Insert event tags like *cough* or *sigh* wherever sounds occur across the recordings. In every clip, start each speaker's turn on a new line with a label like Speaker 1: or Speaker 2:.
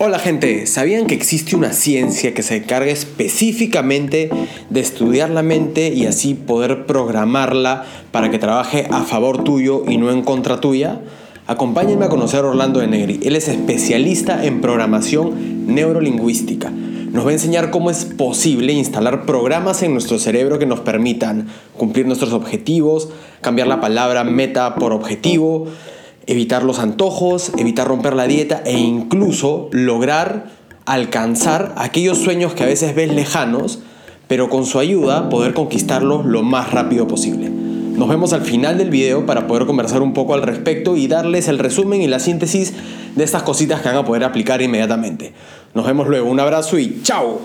Speaker 1: Hola gente, ¿sabían que existe una ciencia que se encarga específicamente de estudiar la mente y así poder programarla para que trabaje a favor tuyo y no en contra tuya? Acompáñenme a conocer a Orlando de Negri. Él es especialista en programación neurolingüística. Nos va a enseñar cómo es posible instalar programas en nuestro cerebro que nos permitan cumplir nuestros objetivos, cambiar la palabra meta por objetivo, evitar los antojos, evitar romper la dieta e incluso lograr alcanzar aquellos sueños que a veces ves lejanos, pero con su ayuda poder conquistarlos lo más rápido posible. Nos vemos al final del video para poder conversar un poco al respecto y darles el resumen y la síntesis de estas cositas que van a poder aplicar inmediatamente. Nos vemos luego, un abrazo y chao.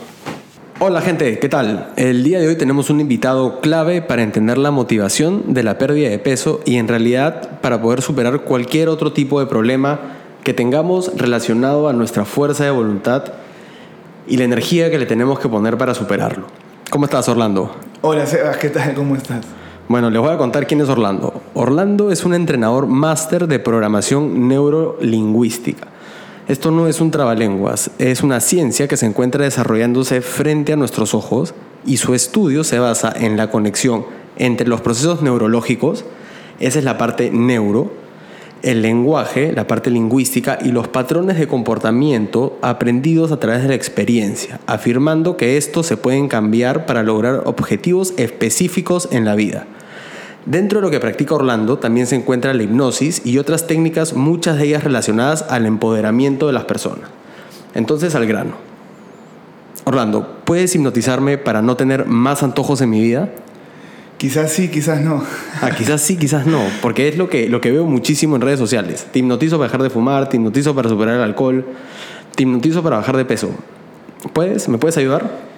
Speaker 1: Hola gente, ¿qué tal? El día de hoy tenemos un invitado clave para entender la motivación de la pérdida de peso y en realidad para poder superar cualquier otro tipo de problema que tengamos relacionado a nuestra fuerza de voluntad y la energía que le tenemos que poner para superarlo. ¿Cómo estás, Orlando?
Speaker 2: Hola, Sebas, ¿qué tal? ¿Cómo estás?
Speaker 1: Bueno, les voy a contar quién es Orlando. Orlando es un entrenador máster de programación neurolingüística. Esto no es un trabalenguas, es una ciencia que se encuentra desarrollándose frente a nuestros ojos y su estudio se basa en la conexión entre los procesos neurológicos, esa es la parte neuro, el lenguaje, la parte lingüística y los patrones de comportamiento aprendidos a través de la experiencia, afirmando que estos se pueden cambiar para lograr objetivos específicos en la vida. Dentro de lo que practica Orlando también se encuentra la hipnosis y otras técnicas, muchas de ellas relacionadas al empoderamiento de las personas. Entonces al grano. Orlando, ¿puedes hipnotizarme para no tener más antojos en mi vida?
Speaker 2: Quizás sí, quizás no.
Speaker 1: Ah, quizás sí, quizás no, porque es lo que, lo que veo muchísimo en redes sociales. Te hipnotizo para dejar de fumar, te hipnotizo para superar el alcohol, te hipnotizo para bajar de peso. ¿Puedes? ¿Me puedes ayudar?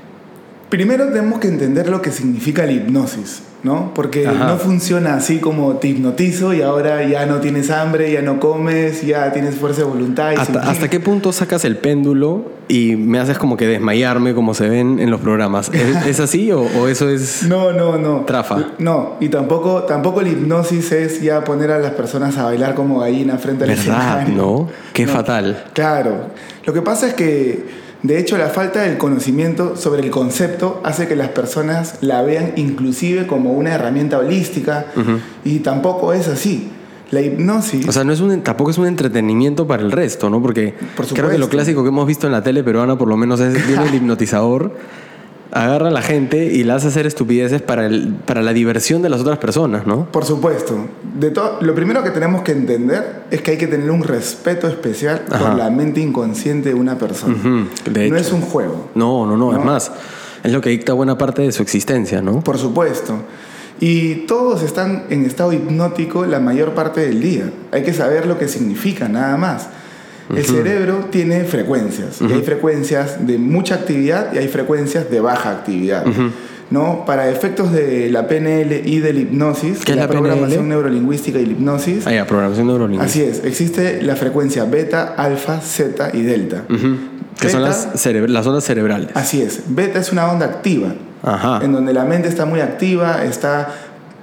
Speaker 2: Primero tenemos que entender lo que significa la hipnosis, ¿no? Porque no funciona así como te hipnotizo y ahora ya no tienes hambre, ya no comes, ya tienes fuerza de voluntad. Y
Speaker 1: ¿Hasta, ¿Hasta qué punto sacas el péndulo y me haces como que desmayarme como se ven en los programas? ¿Es, *laughs* así o, eso es
Speaker 2: No, no, no.
Speaker 1: Trafa.
Speaker 2: No, y tampoco, tampoco la hipnosis es ya poner a las personas a bailar como gallina frente al
Speaker 1: ¿Verdad? ¿No? Qué fatal.
Speaker 2: Claro. Lo que pasa es que de hecho, la falta del conocimiento sobre el concepto hace que las personas la vean inclusive como una herramienta holística y tampoco es así. La hipnosis.
Speaker 1: O sea, no es un, tampoco es un entretenimiento para el resto, ¿no? Porque creo que lo clásico que hemos visto en la tele peruana, por lo menos, es viene el *laughs* hipnotizador agarra a la gente y la hace hacer estupideces para, el, para la diversión de las otras personas, ¿no?
Speaker 2: Por supuesto. De todo, lo primero que tenemos que entender es que hay que tener un respeto especial por la mente inconsciente de una persona. no es un juego.
Speaker 1: No, no, no, es más. Es lo que dicta buena parte de su existencia, ¿no?
Speaker 2: Por supuesto. Y todos están en estado hipnótico la mayor parte del día. Hay que saber lo que significa, nada más. El cerebro tiene frecuencias. y hay frecuencias de mucha actividad y hay frecuencias de baja actividad. ¿no? Para efectos de la PNL y de la hipnosis,
Speaker 1: ¿Qué es la,
Speaker 2: programación neurolingüística y la hipnosis.
Speaker 1: Ah, ya, programación neurolingüística.
Speaker 2: Así es, existe la frecuencia beta, alfa, zeta y delta.
Speaker 1: Que son las, las, ondas cerebrales.
Speaker 2: Así es. Beta es una onda activa, en donde la mente está muy activa, está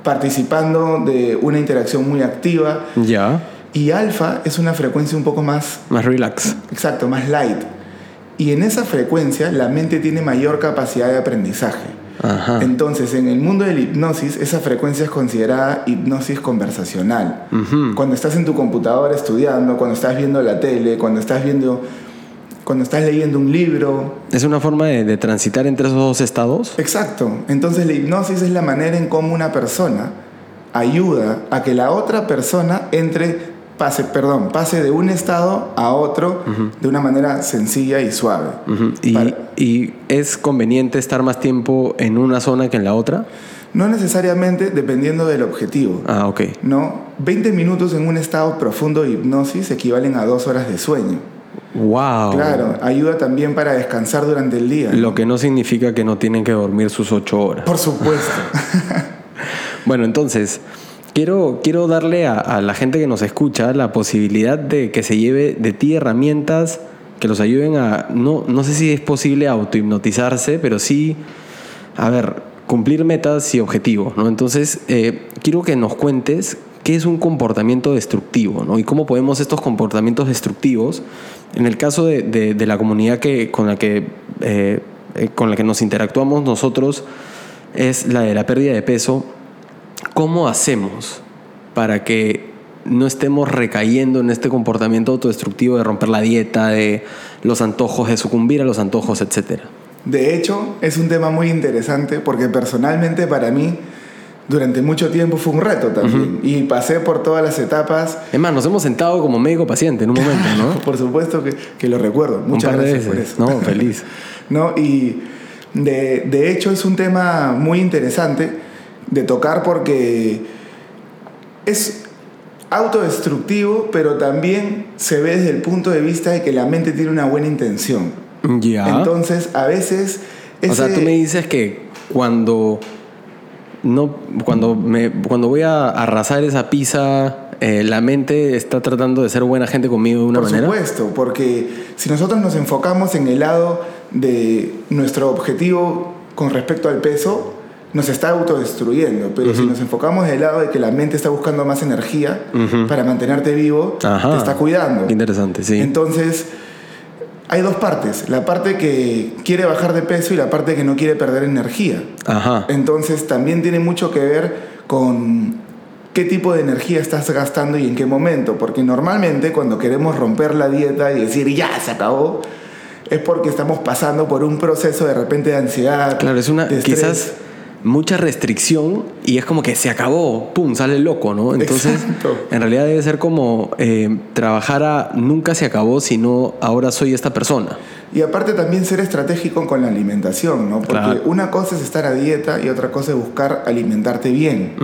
Speaker 2: participando de una interacción muy activa.
Speaker 1: Ya.
Speaker 2: Y alfa es una frecuencia un poco más...
Speaker 1: Más relax.
Speaker 2: Exacto, más light. Y en esa frecuencia la mente tiene mayor capacidad de aprendizaje. Ajá. Entonces, en el mundo de la hipnosis, esa frecuencia es considerada hipnosis conversacional. Cuando estás en tu computadora estudiando, cuando estás viendo la tele, cuando estás viendo cuando estás leyendo un libro.
Speaker 1: ¿Es una forma de, de, transitar entre esos dos estados?
Speaker 2: Exacto. Entonces la hipnosis es la manera en cómo una persona ayuda a que la otra persona entre pase, perdón, pase de un estado a otro de una manera sencilla y suave.
Speaker 1: ¿Y, es conveniente estar más tiempo en una zona que en la otra?
Speaker 2: No necesariamente dependiendo del objetivo.
Speaker 1: Ah, ok.
Speaker 2: No, 20 minutos en un estado profundo de hipnosis equivalen a dos horas de sueño.
Speaker 1: Wow.
Speaker 2: Claro, ayuda también para descansar durante el día.
Speaker 1: Lo que no significa que no tienen que dormir sus ocho horas.
Speaker 2: Por supuesto. *laughs*
Speaker 1: bueno, entonces, Quiero, quiero darle a, la gente que nos escucha la posibilidad de que se lleve de ti herramientas que los ayuden a, no, no sé si es posible autohipnotizarse, pero sí, a ver, cumplir metas y objetivos, ¿no? Entonces, eh, quiero que nos cuentes qué es un comportamiento destructivo, ¿no? Y cómo podemos estos comportamientos destructivos, en el caso de, la comunidad que, con, la que, eh, eh, con la que nos interactuamos nosotros, es la de la pérdida de peso, ¿cómo hacemos para que no estemos recayendo en este comportamiento autodestructivo de romper la dieta, de los antojos, de sucumbir a los antojos, etcétera?
Speaker 2: De hecho, es un tema muy interesante porque personalmente para mí durante mucho tiempo fue un reto también. Y pasé por todas las etapas.
Speaker 1: Es más, nos hemos sentado como médico paciente en un momento, ¿no? *laughs*
Speaker 2: por supuesto que, que, lo recuerdo. Muchas gracias por eso.
Speaker 1: No, feliz. *laughs*
Speaker 2: ¿No? Y de, de hecho es un tema muy interesante de tocar porque es autodestructivo, pero también se ve desde el punto de vista de que la mente tiene una buena intención.
Speaker 1: Ya.
Speaker 2: Entonces, a veces...
Speaker 1: O sea, tú me dices que cuando no, cuando, me, cuando voy a arrasar esa pizza, eh, la mente está tratando de ser buena gente conmigo de una manera.
Speaker 2: Por supuesto, porque si nosotros nos enfocamos en el lado de nuestro objetivo con respecto al peso, nos está autodestruyendo. Pero si nos enfocamos en el lado de que la mente está buscando más energía para mantenerte vivo, te está cuidando.
Speaker 1: interesante, sí.
Speaker 2: Entonces hay dos partes, la parte que quiere bajar de peso y la parte que no quiere perder energía.
Speaker 1: Ajá.
Speaker 2: Entonces también tiene mucho que ver con qué tipo de energía estás gastando y en qué momento, porque normalmente cuando queremos romper la dieta y decir ya se acabó, es porque estamos pasando por un proceso de repente de ansiedad.
Speaker 1: Claro, es una quizás mucha restricción y es como que se acabó, pum, sale loco, ¿no? Entonces, en realidad debe ser como eh, trabajar a nunca se acabó, sino ahora soy esta persona.
Speaker 2: Y aparte también ser estratégico con la alimentación, ¿no? Porque una cosa es estar a dieta y otra cosa es buscar alimentarte bien,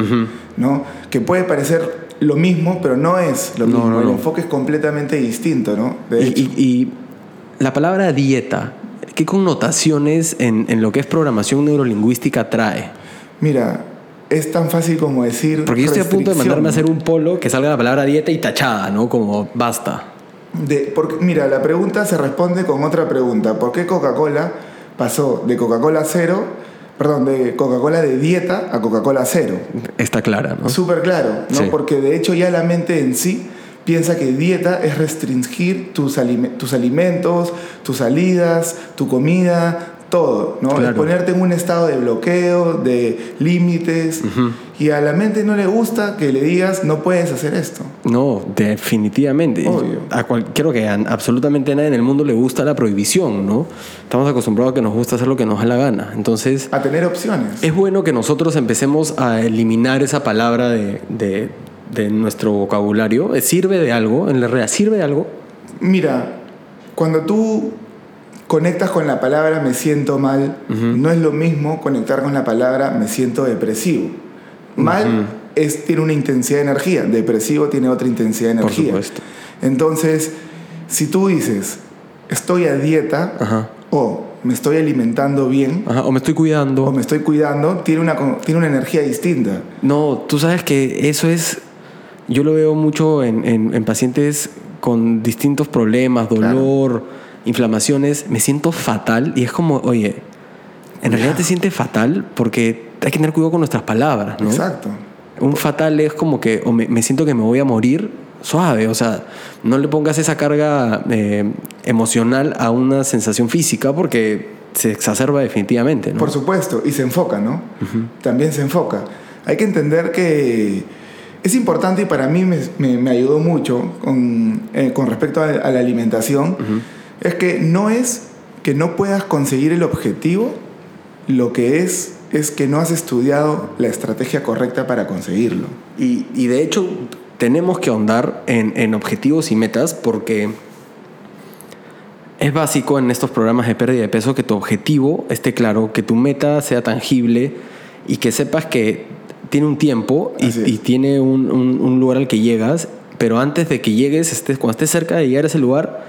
Speaker 2: ¿no? Que puede parecer lo mismo, pero no es lo mismo. El enfoque es completamente distinto, ¿no?
Speaker 1: y la palabra dieta, ¿Qué connotaciones en, en, lo que es programación neurolingüística trae?
Speaker 2: Mira, es tan fácil como decir.
Speaker 1: Porque yo estoy a punto de mandarme a hacer un polo que salga la palabra dieta y tachada, ¿no? Como basta.
Speaker 2: De, porque, mira, la pregunta se responde con otra pregunta. ¿Por qué Coca-Cola pasó de Coca-Cola cero, perdón, de Coca-Cola de dieta a Coca-Cola cero?
Speaker 1: Está clara, ¿no?
Speaker 2: Súper claro, ¿no? Porque de hecho ya la mente en sí piensa que dieta es restringir tus, tus alimentos, tus salidas, tu comida, todo, ¿no? ponerte en un estado de bloqueo, de límites. Y a la mente no le gusta que le digas, no puedes hacer esto.
Speaker 1: No, definitivamente. Obvio. A creo que a absolutamente nadie en el mundo le gusta la prohibición, ¿no? Estamos acostumbrados a que nos gusta hacer lo que nos da la gana. Entonces...
Speaker 2: A tener opciones.
Speaker 1: Es bueno que nosotros empecemos a eliminar esa palabra de, de nuestro vocabulario? ¿Sirve de algo? ¿En la realidad sirve de algo?
Speaker 2: Mira, cuando tú conectas con la palabra me siento mal, no es lo mismo conectar con la palabra me siento depresivo. Mal es, tiene una intensidad de energía, depresivo tiene otra intensidad de energía.
Speaker 1: Por supuesto.
Speaker 2: Entonces, si tú dices estoy a dieta o me estoy alimentando bien.
Speaker 1: o me estoy cuidando.
Speaker 2: O me estoy cuidando, tiene una, tiene una energía distinta.
Speaker 1: No, tú sabes que eso es yo lo veo mucho en, en, pacientes con distintos problemas, dolor, inflamaciones. Me siento fatal y es como, oye, en realidad te sientes fatal porque hay que tener cuidado con nuestras palabras, ¿no?
Speaker 2: Exacto.
Speaker 1: Un fatal es como que o me, siento que me voy a morir suave, o sea, no le pongas esa carga eh, emocional a una sensación física porque se exacerba definitivamente. ¿no?
Speaker 2: Por supuesto, y se enfoca, ¿no? También se enfoca. Hay que entender que es importante y para mí me, ayudó mucho con, eh, respecto a, la alimentación, es que no es que no puedas conseguir el objetivo, lo que es es que no has estudiado la estrategia correcta para conseguirlo.
Speaker 1: Y, de hecho tenemos que ahondar en, en objetivos y metas porque es básico en estos programas de pérdida de peso que tu objetivo esté claro, que tu meta sea tangible y que sepas que tiene un tiempo y, tiene un, lugar al que llegas, pero antes de que llegues, estés, cuando estés cerca de llegar a ese lugar,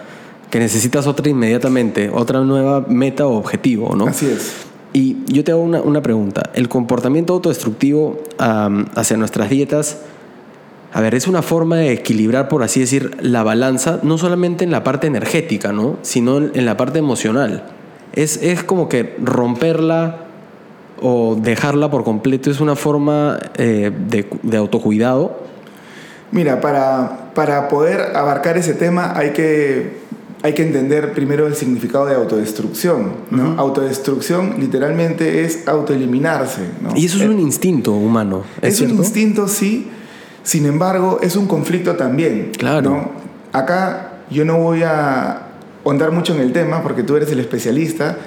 Speaker 1: que necesitas otra inmediatamente, otra nueva meta o objetivo, ¿no?
Speaker 2: Así es.
Speaker 1: Y yo te hago una, pregunta. ¿El comportamiento autodestructivo hacia nuestras dietas, a ver, es una forma de equilibrar, por así decir, la balanza, no solamente en la parte energética, ¿no? Sino en, la parte emocional. Es, es como que romperla o dejarla por completo es una forma eh, de, autocuidado?
Speaker 2: Mira, para, para poder abarcar ese tema hay que, hay que entender primero el significado de autodestrucción. ¿no? Autodestrucción literalmente es autoeliminarse. ¿no?
Speaker 1: Y eso es un instinto humano. Es,
Speaker 2: un instinto, sí. Sin embargo, es un conflicto también.
Speaker 1: Claro.
Speaker 2: Acá yo no voy a ahondar mucho en el tema porque tú eres el especialista,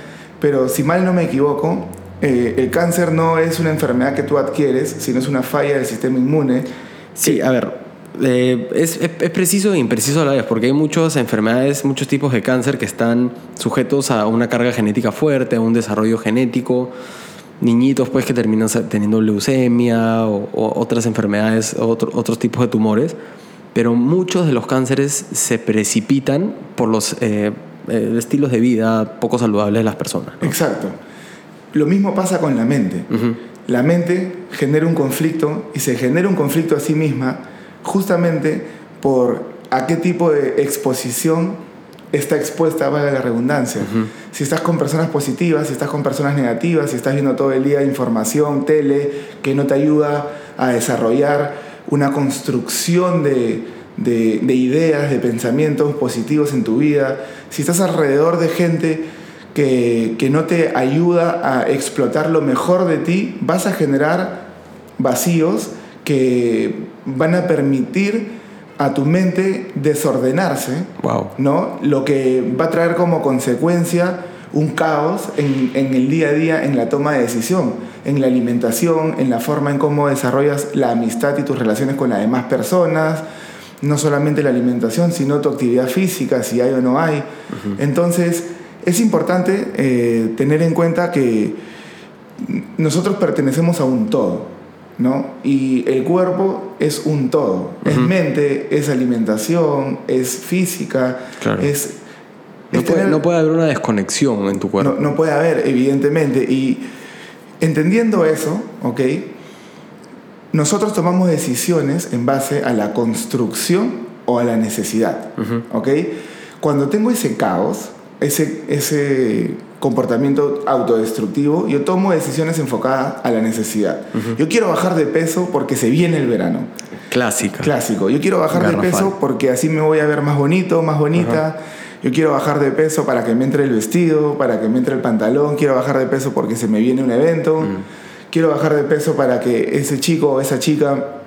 Speaker 2: pero si mal no me equivoco, eh, el cáncer no es una enfermedad que tú adquieres, sino es una falla del sistema inmune.
Speaker 1: Sí, a ver, eh, es, es, preciso e impreciso a la vez, porque hay muchas enfermedades, muchos tipos de cáncer que están sujetos a una carga genética fuerte, a un desarrollo genético. Niñitos pues que terminan teniendo leucemia o, otras enfermedades, otros tipos de tumores. Pero muchos de los cánceres se precipitan por los eh, eh, estilos de vida poco saludables de las personas.
Speaker 2: Exacto. Lo mismo pasa con la mente. La mente genera un conflicto y se genera un conflicto a sí misma justamente por a qué tipo de exposición está expuesta, valga la redundancia. Si estás con personas positivas, si estás con personas negativas, si estás viendo todo el día información, tele, que no te ayuda a desarrollar una construcción de, de ideas, de pensamientos positivos en tu vida, si estás alrededor de gente que, que no te ayuda a explotar lo mejor de ti, vas a generar vacíos que van a permitir a tu mente desordenarse,
Speaker 1: wow.
Speaker 2: ¿no? Lo que va a traer como consecuencia un caos en, en, el día a día, en la toma de decisión, en la alimentación, en la forma en cómo desarrollas la amistad y tus relaciones con las demás personas, no solamente la alimentación, sino tu actividad física, si hay o no hay. Entonces, es importante eh, tener en cuenta que nosotros pertenecemos a un todo, ¿no? Y el cuerpo es un todo. Es mente, es alimentación, es física, es...
Speaker 1: No, puede, no, puede, haber una desconexión en tu cuerpo.
Speaker 2: No, no puede haber, evidentemente. Y entendiendo eso, ¿ok? nosotros tomamos decisiones en base a la construcción o a la necesidad. ¿ok? Cuando tengo ese caos, ese, ese comportamiento autodestructivo, yo tomo decisiones enfocadas a la necesidad. Yo quiero bajar de peso porque se viene el verano.
Speaker 1: Clásica.
Speaker 2: Clásico. Yo quiero bajar de peso porque así me voy a ver más bonito, más bonita. Yo quiero bajar de peso para que me entre el vestido, para que me entre el pantalón. Quiero bajar de peso porque se me viene un evento quiero bajar de peso para que ese chico o esa chica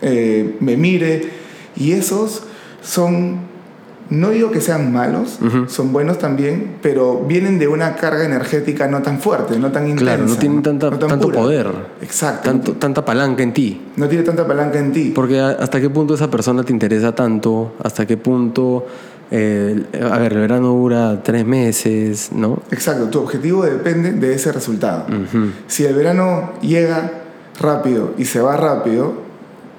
Speaker 2: eh, me mire. Y esos son, no digo que sean malos, son buenos también, pero vienen de una carga energética no tan fuerte, no tan intensa.
Speaker 1: Claro, no tienen tanta, tanto poder.
Speaker 2: Exacto.
Speaker 1: Tanto, tanta palanca en ti.
Speaker 2: No tiene tanta palanca en ti.
Speaker 1: Porque hasta qué punto esa persona te interesa tanto, hasta qué punto eh, a ver, el verano dura tres meses, ¿no?
Speaker 2: Exacto, tu objetivo depende de ese resultado. Si el verano llega rápido y se va rápido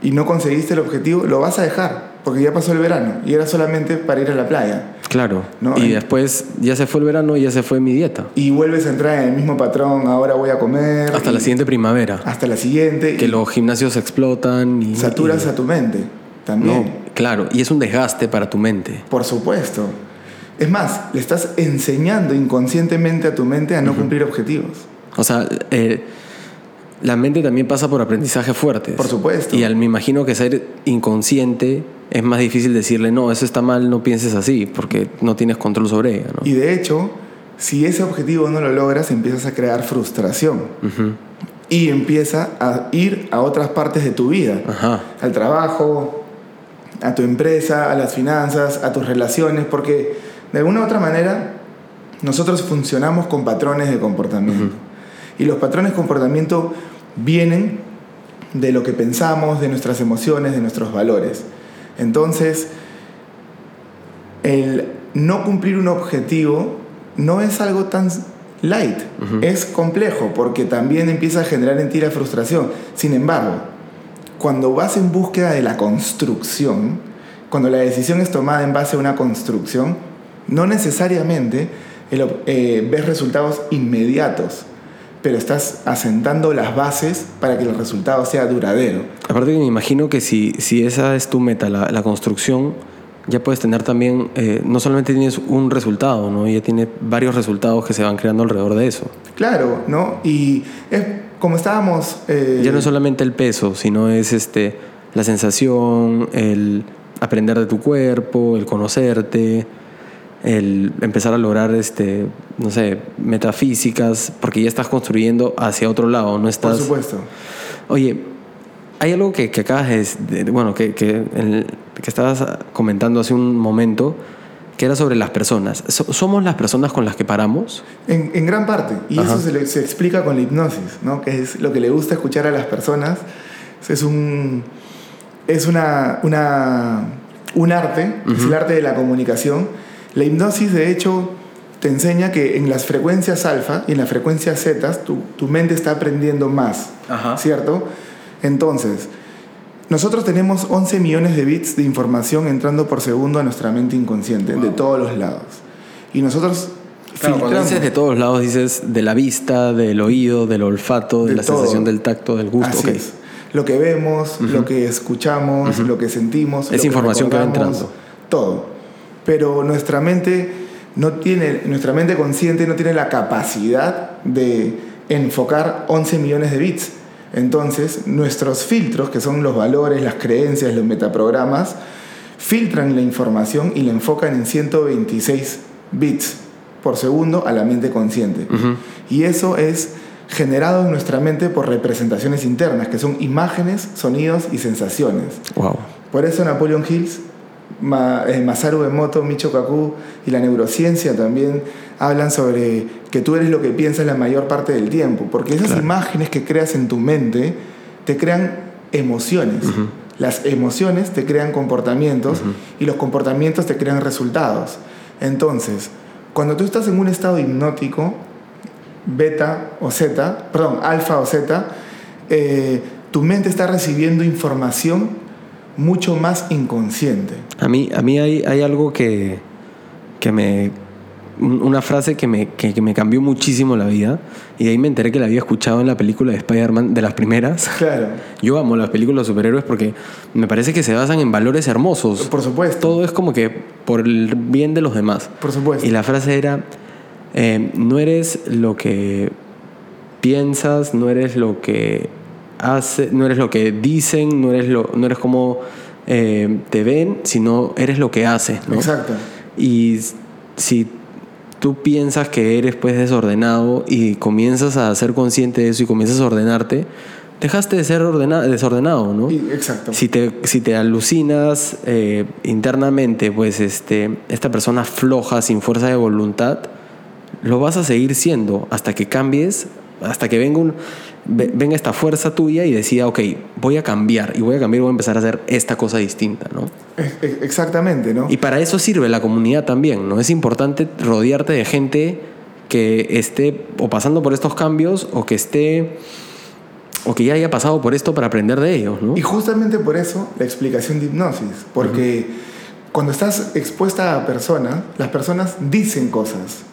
Speaker 2: y no conseguiste el objetivo, lo vas a dejar, porque ya pasó el verano y era solamente para ir a la playa.
Speaker 1: Claro. Y después ya se fue el verano y ya se fue mi dieta.
Speaker 2: Y vuelves a entrar en el mismo patrón, ahora voy a comer.
Speaker 1: Hasta la siguiente primavera.
Speaker 2: Hasta la siguiente.
Speaker 1: Que los gimnasios explotan y...
Speaker 2: Saturas a tu mente también.
Speaker 1: claro, y es un desgaste para tu mente.
Speaker 2: Por supuesto. Es más, le estás enseñando inconscientemente a tu mente a no cumplir objetivos.
Speaker 1: O sea, eh, la mente también pasa por aprendizaje fuerte.
Speaker 2: Por supuesto.
Speaker 1: Y al, me imagino que ser inconsciente es más difícil decirle, no, eso está mal, no pienses así, porque no tienes control sobre ella.
Speaker 2: Y de hecho, si ese objetivo no lo logras, empiezas a crear frustración. Y empieza a ir a otras partes de tu vida. Al trabajo, a tu empresa, a las finanzas, a tus relaciones, porque de alguna u otra manera nosotros funcionamos con patrones de comportamiento. Y los patrones de comportamiento vienen de lo que pensamos, de nuestras emociones, de nuestros valores. Entonces, el no cumplir un objetivo no es algo tan light, es complejo porque también empieza a generar en ti la frustración. Sin embargo, cuando vas en búsqueda de la construcción, cuando la decisión es tomada en base a una construcción, no necesariamente eh, ves resultados inmediatos, pero estás asentando las bases para que el resultado sea duradero.
Speaker 1: Aparte que me imagino que si, si esa es tu meta, la, construcción, ya puedes tener también, eh, no solamente tienes un resultado, ¿no? ya tiene varios resultados que se van creando alrededor de eso.
Speaker 2: Claro, ¿no? Y es como estábamos...
Speaker 1: Eh, ya no es solamente el peso, sino es este la sensación, el aprender de tu cuerpo, el conocerte, el empezar a lograr, este, no sé, metafísicas, porque ya estás construyendo hacia otro lado, no estás...
Speaker 2: Por supuesto.
Speaker 1: Oye, hay algo que, que acabas de, bueno, que, que, que estabas comentando hace un momento, que era sobre las personas. ¿Somos las personas con las que paramos?
Speaker 2: En, en gran parte. Y eso se, se, explica con la hipnosis, ¿no? que es lo que le gusta escuchar a las personas. Es un, es una, una un arte, es el arte de la comunicación. La hipnosis, de hecho, te enseña que en las frecuencias alfa y en las frecuencias zeta, tu, tu mente está aprendiendo más, ¿cierto? Entonces, nosotros tenemos 11 millones de bits de información entrando por segundo a nuestra mente inconsciente, de todos los lados. Y nosotros
Speaker 1: Claro, cuando dices de todos lados, dices de la vista, del oído, del olfato, de, la sensación del tacto, del gusto.
Speaker 2: Así es. Lo que vemos, lo que escuchamos, lo que sentimos.
Speaker 1: Es información que, va entrando.
Speaker 2: Todo. Pero nuestra mente no tiene, nuestra mente consciente no tiene la capacidad de enfocar 11 millones de bits. Entonces, nuestros filtros, que son los valores, las creencias, los metaprogramas, filtran la información y la enfocan en 126 bits por segundo a la mente consciente. Y eso es generado en nuestra mente por representaciones internas, que son imágenes, sonidos y sensaciones.
Speaker 1: Wow.
Speaker 2: Por eso Napoleon Hills, Masaru Emoto, Micho Kaku y la neurociencia también hablan sobre que tú eres lo que piensas la mayor parte del tiempo, porque esas imágenes que creas en tu mente te crean emociones. Las emociones te crean comportamientos y los comportamientos te crean resultados. Entonces, cuando tú estás en un estado hipnótico, beta o zeta, perdón, alfa o zeta, eh, tu mente está recibiendo información mucho más inconsciente.
Speaker 1: A mí, a mí hay, hay algo que, que me... Una frase que me, que, me cambió muchísimo la vida y de ahí me enteré que la había escuchado en la película de Spider-Man de las primeras.
Speaker 2: Claro.
Speaker 1: Yo amo las películas de superhéroes porque me parece que se basan en valores hermosos.
Speaker 2: Por supuesto.
Speaker 1: Todo es como que por el bien de los demás.
Speaker 2: Por supuesto.
Speaker 1: Y la frase era, eh, no eres lo que piensas, no eres lo que hace, no eres lo que dicen, no eres, lo, no eres como eh, te ven, sino eres lo que haces.
Speaker 2: Exacto.
Speaker 1: Y si tú piensas que eres pues desordenado y comienzas a ser consciente de eso y comienzas a ordenarte, dejaste de ser desordenado, ¿no?
Speaker 2: exacto.
Speaker 1: Si te, si te alucinas eh, internamente, pues este, esta persona floja, sin fuerza de voluntad, lo vas a seguir siendo hasta que cambies, hasta que venga, un, venga esta fuerza tuya y decida, ok, voy a cambiar y voy a cambiar y voy a empezar a hacer esta cosa distinta, ¿no?
Speaker 2: Exactamente, ¿no?
Speaker 1: Y para eso sirve la comunidad también, ¿no? Es importante rodearte de gente que esté o pasando por estos cambios o que esté o que ya haya pasado por esto para aprender de ellos, ¿no?
Speaker 2: Y justamente por eso la explicación de hipnosis, porque cuando estás expuesta a personas, las personas dicen cosas,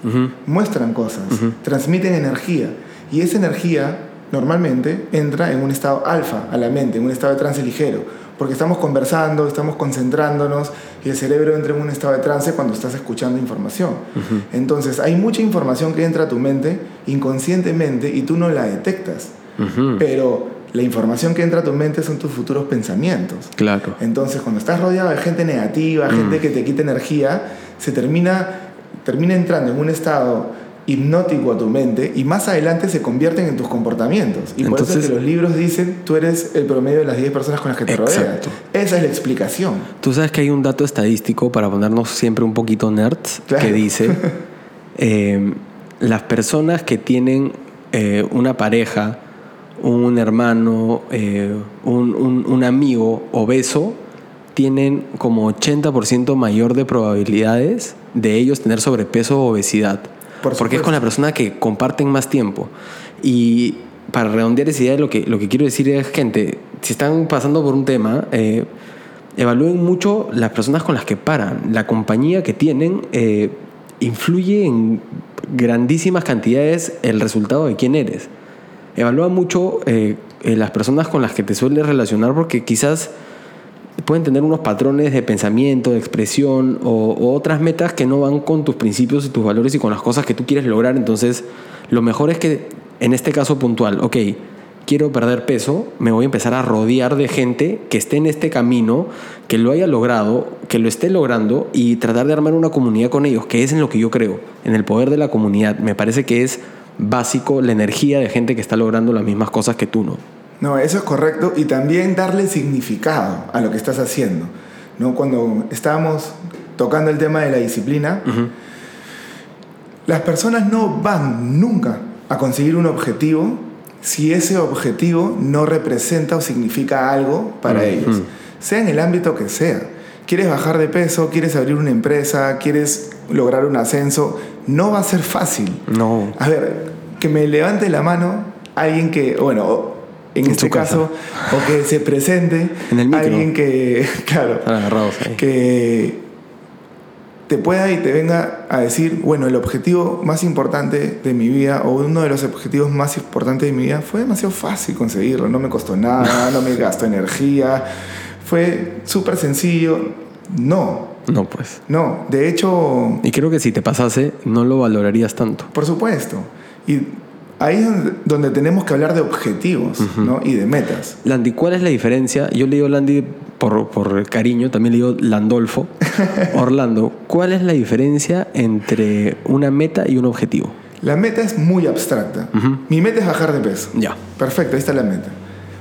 Speaker 2: muestran cosas, transmiten energía. Y esa energía normalmente entra en un estado alfa a la mente, en un estado de trance ligero. Porque estamos conversando, estamos concentrándonos y el cerebro entra en un estado de trance cuando estás escuchando información. Entonces hay mucha información que entra a tu mente inconscientemente y tú no la detectas. Pero la información que entra a tu mente son tus futuros pensamientos.
Speaker 1: Claro.
Speaker 2: Entonces, cuando estás rodeado de gente negativa, gente mm. que te quita energía, se termina, termina entrando en un estado hipnótico a tu mente y más adelante se convierten en tus comportamientos. Y por eso es que los libros dicen, tú eres el promedio de las 10 personas con las que te rodeas. Esa es la explicación.
Speaker 1: Tú sabes que hay un dato estadístico para ponernos siempre un poquito nerds que dice, *laughs* eh, las personas que tienen eh, una pareja un hermano, eh, un, amigo obeso, tienen como 80% mayor de probabilidades de ellos tener sobrepeso o obesidad. Porque es con la persona que comparten más tiempo. Y para redondear esa idea, lo que, lo que quiero decir es, gente, si están pasando por un tema, eh, evalúen mucho las personas con las que paran. La compañía que tienen eh, influye en grandísimas cantidades el resultado de quién eres evalúa mucho eh, eh, las personas con las que te sueles relacionar porque quizás pueden tener unos patrones de pensamiento, de expresión o, otras metas que no van con tus principios y tus valores y con las cosas que tú quieres lograr. Entonces, lo mejor es que en este caso puntual, ok, quiero perder peso, me voy a empezar a rodear de gente que esté en este camino, que lo haya logrado, que lo esté logrando y tratar de armar una comunidad con ellos, que es en lo que yo creo, en el poder de la comunidad. Me parece que es básico la energía de gente que está logrando las mismas cosas que tú, ¿no?
Speaker 2: No, eso es correcto y también darle significado a lo que estás haciendo. ¿no? Cuando estábamos tocando el tema de la disciplina, las personas no van nunca a conseguir un objetivo si ese objetivo no representa o significa algo para ellos, sea en el ámbito que sea. Quieres bajar de peso, quieres abrir una empresa, quieres lograr un ascenso, no va a ser fácil.
Speaker 1: No.
Speaker 2: A ver, que me levante la mano alguien que, bueno, en, este caso, o que se presente
Speaker 1: en
Speaker 2: alguien que, *laughs* claro, que te pueda y te venga a decir, bueno, el objetivo más importante de mi vida o uno de los objetivos más importantes de mi vida fue demasiado fácil conseguirlo, no me costó nada, *laughs* no me gastó energía, fue súper sencillo. No.
Speaker 1: No, pues.
Speaker 2: No, de hecho...
Speaker 1: Y creo que si te pasase, no lo valorarías tanto.
Speaker 2: Por supuesto. Y ahí es donde tenemos que hablar de objetivos ¿no? y de metas.
Speaker 1: Landy, ¿cuál es la diferencia? Yo le digo Landy por, por cariño, también le digo Landolfo. *laughs* Orlando, ¿cuál es la diferencia entre una meta y un objetivo?
Speaker 2: La meta es muy abstracta. Mi meta es bajar de peso.
Speaker 1: Ya.
Speaker 2: Perfecto, ahí está la meta.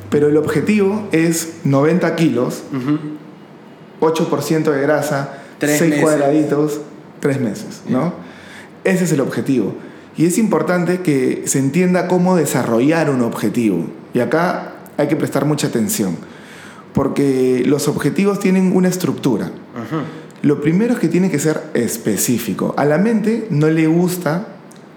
Speaker 2: Pero el objetivo es 90 kilos, 8% de grasa, 6 cuadraditos, 3 meses, ¿no? Ese es el objetivo. Y es importante que se entienda cómo desarrollar un objetivo. Y acá hay que prestar mucha atención, porque los objetivos tienen una estructura. Lo primero es que tiene que ser específico. A la mente no le gusta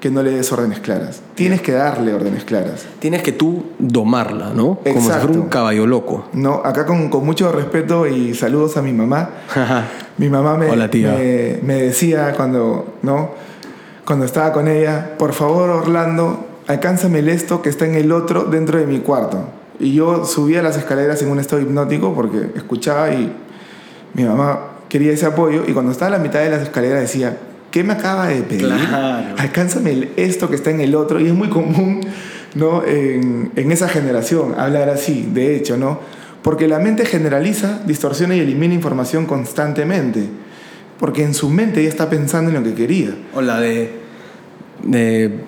Speaker 2: que no le des órdenes claras. Tienes que darle órdenes claras.
Speaker 1: Tienes que tú domarla, ¿no? Como si fuera un caballo loco.
Speaker 2: No, acá con, mucho respeto y saludos a mi mamá. mi mamá me, me, me decía cuando, ¿no? Cuando estaba con ella, por favor Orlando, alcánzame el esto que está en el otro dentro de mi cuarto. Y yo subía las escaleras en un estado hipnótico porque escuchaba y mi mamá quería ese apoyo y cuando estaba a la mitad de las escaleras decía, ¿qué me acaba de pedir? Alcánzame el esto que está en el otro. Y es muy común ¿no? en, en esa generación hablar así, de hecho, ¿no? Porque la mente generaliza, distorsiona y elimina información constantemente porque en su mente ya está pensando en lo que quería.
Speaker 1: O la de,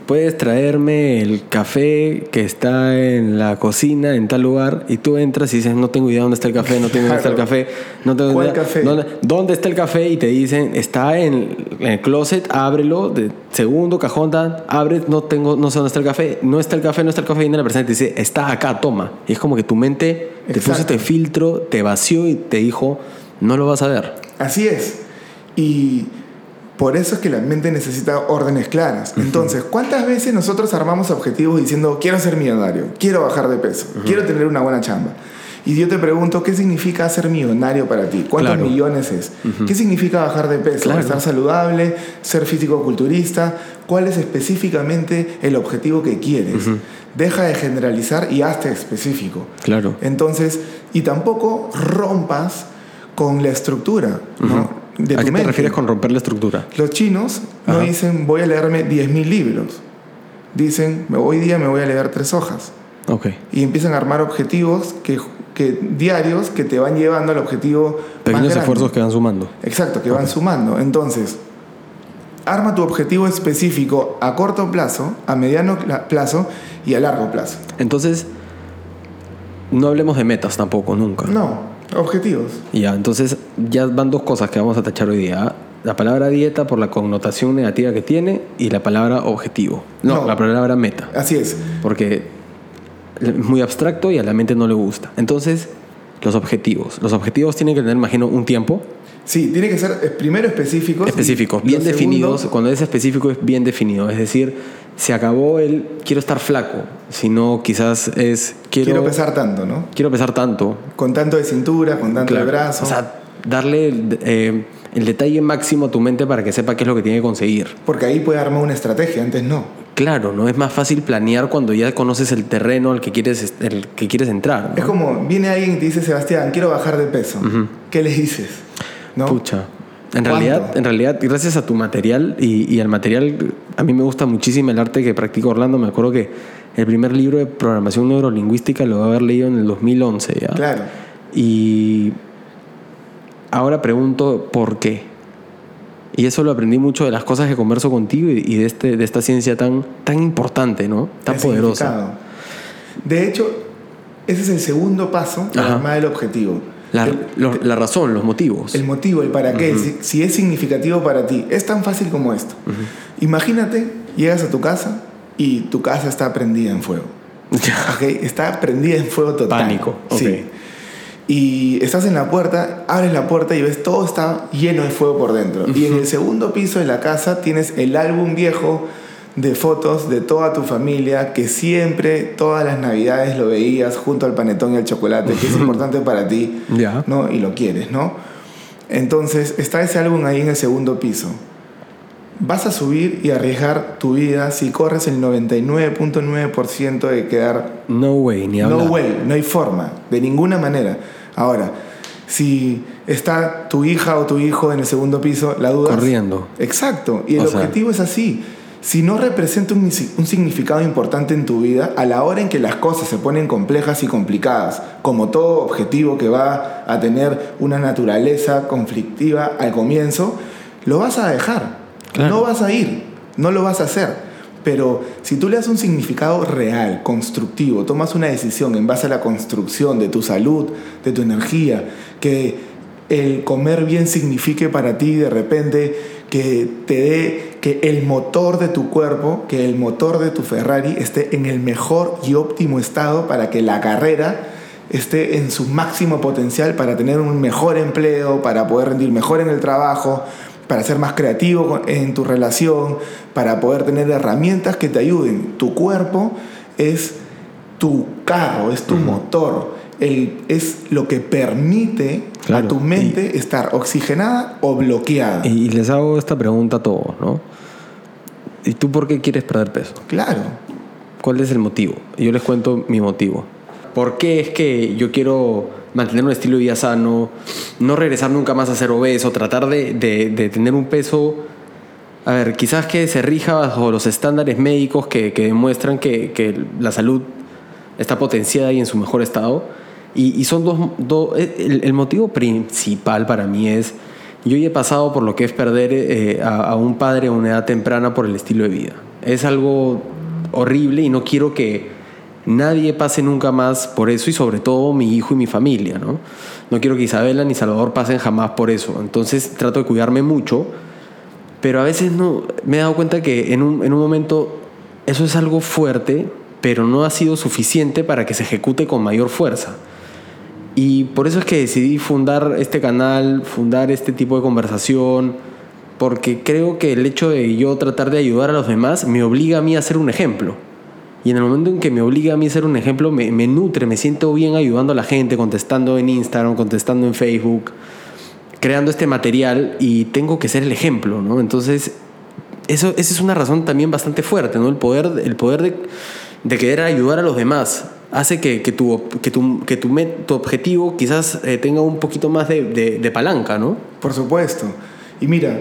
Speaker 1: puedes traerme el café que está en la cocina en tal lugar y tú entras y dices no tengo idea dónde está el café, no tengo idea dónde está el café, no tengo
Speaker 2: ¿Cuál café?
Speaker 1: ¿dónde, está el café? Y te dicen está en, el closet, ábrelo, de segundo cajón, abre, no tengo, no sé dónde está el café, no está el café, no está el café, viene la persona y te dice está acá, toma. Y es como que tu mente te puso este filtro, te vació y te dijo no lo vas a ver.
Speaker 2: Así es. Y por eso es que la mente necesita órdenes claras. Entonces, ¿cuántas veces nosotros armamos objetivos diciendo, quiero ser millonario, quiero bajar de peso, quiero tener una buena chamba? Y yo te pregunto, ¿qué significa ser millonario para ti? ¿Cuántos millones es? ¿Qué significa bajar de peso? ¿Estar saludable? ¿Ser físico-culturista? ¿Cuál es específicamente el objetivo que quieres? Deja de generalizar y hazte específico.
Speaker 1: Claro.
Speaker 2: Entonces, y tampoco rompas con la estructura. ¿no?
Speaker 1: ¿A qué te refieres con romper la estructura?
Speaker 2: Los chinos no dicen voy a leerme 10.000 libros. Dicen hoy día me voy a leer tres hojas.
Speaker 1: Okay.
Speaker 2: Y empiezan a armar objetivos que, que diarios que te van llevando al objetivo.
Speaker 1: Pequeños esfuerzos que van sumando.
Speaker 2: Exacto, que van sumando. Entonces, arma tu objetivo específico a corto plazo, a mediano plazo y a largo plazo.
Speaker 1: Entonces, no hablemos de metas tampoco, nunca.
Speaker 2: No, Objetivos.
Speaker 1: Ya, entonces ya van dos cosas que vamos a tachar hoy día. La palabra dieta por la connotación negativa que tiene y la palabra objetivo. No, la palabra meta.
Speaker 2: Así es.
Speaker 1: Porque es muy abstracto y a la mente no le gusta. Entonces, los objetivos. Los objetivos tienen que tener, imagino, un tiempo.
Speaker 2: Sí, tiene que ser primero específicos.
Speaker 1: Específicos, bien definidos. Cuando es específico es bien definido. Es decir, se acabó el quiero estar flaco, sino quizás es quiero,
Speaker 2: quiero pesar tanto, ¿no?
Speaker 1: Quiero pesar tanto.
Speaker 2: Con tanto de cintura, con tanto de brazo.
Speaker 1: O sea, darle eh, el detalle máximo a tu mente para que sepa qué es lo que tiene que conseguir.
Speaker 2: Porque ahí puede armar una estrategia, antes no.
Speaker 1: Claro, no es más fácil planear cuando ya conoces el terreno al que quieres, el que quieres entrar.
Speaker 2: Es como, viene alguien y te dice, Sebastián, quiero bajar de peso. ¿Qué le dices?
Speaker 1: ¿No? Pucha En realidad, en realidad, gracias a tu material y, y, al material, a mí me gusta muchísimo el arte que practica Orlando. Me acuerdo que el primer libro de programación neurolingüística lo voy a haber leído en el 2011, ¿ya?
Speaker 2: Claro.
Speaker 1: Y ahora pregunto por qué. Y eso lo aprendí mucho de las cosas que converso contigo y de, este, de esta ciencia tan, tan importante, ¿no? Tan poderosa.
Speaker 2: De hecho, ese es el segundo paso para armar el objetivo.
Speaker 1: La, la, razón, los motivos.
Speaker 2: El motivo, el para qué, si, es significativo para ti. Es tan fácil como esto. Imagínate, llegas a tu casa y tu casa está prendida en fuego. okay, está prendida en fuego total.
Speaker 1: Pánico. Sí
Speaker 2: y estás en la puerta, abres la puerta y ves todo está lleno de fuego por dentro. Y en el segundo piso de la casa tienes el álbum viejo de fotos de toda tu familia que siempre, todas las navidades lo veías junto al panetón y al chocolate, que es *laughs* importante para ti, ¿no? Y lo quieres, ¿no? Entonces está ese álbum ahí en el segundo piso. Vas a subir y arriesgar tu vida si corres el 99.9% de quedar...
Speaker 1: No way, ni
Speaker 2: hablar. No way, no hay forma, de ninguna manera. Ahora, si está tu hija o tu hijo en el segundo piso, la duda.
Speaker 1: Corriendo.
Speaker 2: Exacto. Y el objetivo es así. Si no representa un, un, significado importante en tu vida, a la hora en que las cosas se ponen complejas y complicadas, como todo objetivo que va a tener una naturaleza conflictiva al comienzo, lo vas a dejar. No vas a ir, no lo vas a hacer. Pero si tú le das un significado real, constructivo, tomas una decisión en base a la construcción de tu salud, de tu energía, que el comer bien signifique para ti de repente que te dé que el motor de tu cuerpo, que el motor de tu Ferrari esté en el mejor y óptimo estado para que la carrera esté en su máximo potencial para tener un mejor empleo, para poder rendir mejor en el trabajo, para ser más creativo en tu relación, para poder tener herramientas que te ayuden. Tu cuerpo es tu carro, es tu motor, es lo que permite a tu mente estar oxigenada o bloqueada.
Speaker 1: Y les hago esta pregunta a todos, ¿no? ¿Y tú por qué quieres perder peso?
Speaker 2: Claro.
Speaker 1: ¿Cuál es el motivo? Yo les cuento mi motivo. ¿Por qué es que yo quiero mantener un estilo de vida sano, no regresar nunca más a ser obeso, tratar de, de, tener un peso, a ver, quizás que se rija bajo los estándares médicos que, que demuestran que, que, la salud está potenciada y en su mejor estado. Y, son dos, dos el, el, motivo principal para mí es, yo ya he pasado por lo que es perder eh, a, a un padre a una edad temprana por el estilo de vida. Es algo horrible y no quiero que nadie pase nunca más por eso y sobre todo mi hijo y mi familia, ¿no? No quiero que Isabela ni Salvador pasen jamás por eso. Entonces trato de cuidarme mucho, pero a veces no, me he dado cuenta que en un, en un momento eso es algo fuerte, pero no ha sido suficiente para que se ejecute con mayor fuerza. Y por eso es que decidí fundar este canal, fundar este tipo de conversación, porque creo que el hecho de yo tratar de ayudar a los demás me obliga a mí a ser un ejemplo. Y en el momento en que me obliga a mí a ser un ejemplo, me, nutre, me siento bien ayudando a la gente, contestando en Instagram, contestando en Facebook, creando este material y tengo que ser el ejemplo, ¿no? Entonces, eso, esa es una razón también bastante fuerte, ¿no? El poder, el poder de, de querer ayudar a los demás hace que, que, tu, que, tu, que tu, tu objetivo quizás eh, tenga un poquito más de, de, de, palanca, ¿no?
Speaker 2: Por supuesto. Y mira,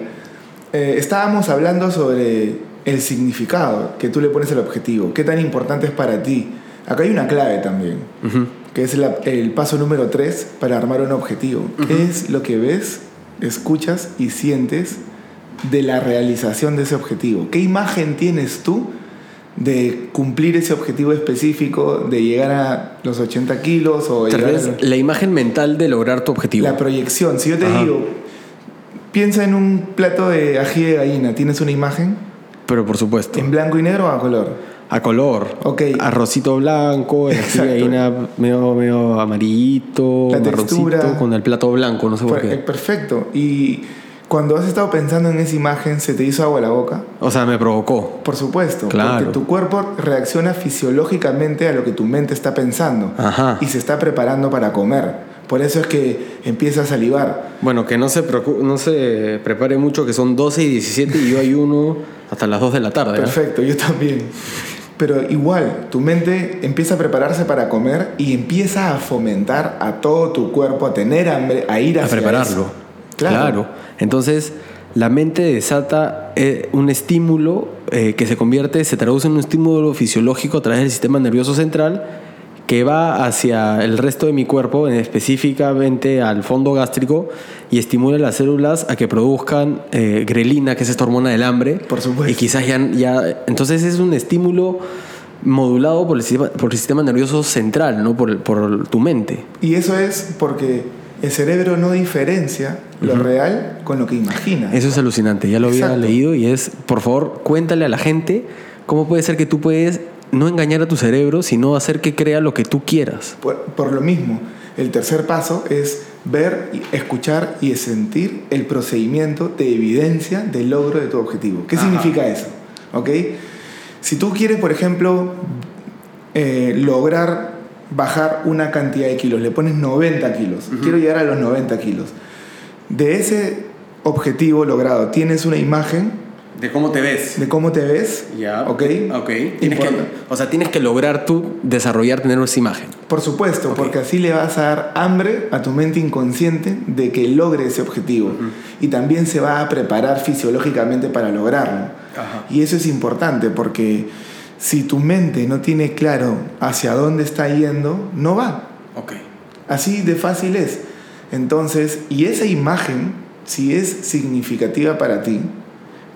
Speaker 2: eh, estábamos hablando sobre el significado que tú le pones al objetivo, qué tan importante es para ti. Acá hay una clave también, que es el paso número tres para armar un objetivo. ¿Qué es lo que ves, escuchas y sientes de la realización de ese objetivo? ¿Qué imagen tienes tú de cumplir ese objetivo específico, de llegar a los 80 kilos o...
Speaker 1: la imagen mental de lograr tu objetivo.
Speaker 2: La proyección. Si yo te digo, piensa en un plato de ají de gallina, ¿tienes una imagen?
Speaker 1: Pero por supuesto.
Speaker 2: ¿En blanco y negro o a color?
Speaker 1: A color.
Speaker 2: Ok.
Speaker 1: Arrocito blanco, gallina medio, medio amarillito,
Speaker 2: La textura.
Speaker 1: con el plato blanco, no sé por qué.
Speaker 2: Perfecto. Y cuando has estado pensando en esa imagen, ¿se te hizo agua la boca?
Speaker 1: O sea, me provocó.
Speaker 2: Por supuesto.
Speaker 1: Claro.
Speaker 2: Porque tu cuerpo reacciona fisiológicamente a lo que tu mente está pensando.
Speaker 1: Ajá.
Speaker 2: Y se está preparando para comer. Por eso es que empieza a salivar.
Speaker 1: Bueno, que no se, no se prepare mucho, que son 12 y 17 y yo hay uno hasta las 2 de la tarde. ¿eh?
Speaker 2: Perfecto, yo también. Pero igual, tu mente empieza a prepararse para comer y empieza a fomentar a todo tu cuerpo a tener hambre, a ir hacia
Speaker 1: A prepararlo. Claro. Entonces, la mente desata eh, un estímulo eh, que se convierte, se traduce en un estímulo fisiológico a través del sistema nervioso central que va hacia el resto de mi cuerpo, específicamente al fondo gástrico, y estimula las células a que produzcan eh, grelina, que es esta hormona del hambre.
Speaker 2: Por supuesto.
Speaker 1: Y quizás ya, ya... Entonces es un estímulo modulado por el sistema, por el sistema nervioso central, ¿no? por, por tu mente.
Speaker 2: Y eso es porque el cerebro no diferencia lo real con lo que imagina.
Speaker 1: Eso es alucinante, ya lo había leído y es, por favor, cuéntale a la gente cómo puede ser que tú puedes no engañar a tu cerebro, sino hacer que crea lo que tú quieras.
Speaker 2: Por, lo mismo, el tercer paso es ver, escuchar y sentir el procedimiento de evidencia del logro de tu objetivo. ¿Qué significa eso? ¿Ok? Si tú quieres, por ejemplo, eh, lograr bajar una cantidad de kilos, le pones 90 kilos, quiero llegar a los 90 kilos. De ese objetivo logrado, tienes una imagen
Speaker 1: de cómo te ves.
Speaker 2: De cómo te ves.
Speaker 1: Ya. Ok. Ok. Tienes que, o sea, tienes que lograr tú desarrollar, tener esa imagen.
Speaker 2: Por supuesto, porque así le vas a dar hambre a tu mente inconsciente de que logre ese objetivo. Y también se va a preparar fisiológicamente para lograrlo. Ajá. Y eso es importante porque si tu mente no tiene claro hacia dónde está yendo, no va.
Speaker 1: Ok.
Speaker 2: Así de fácil es. Entonces, y esa imagen, si es significativa para ti,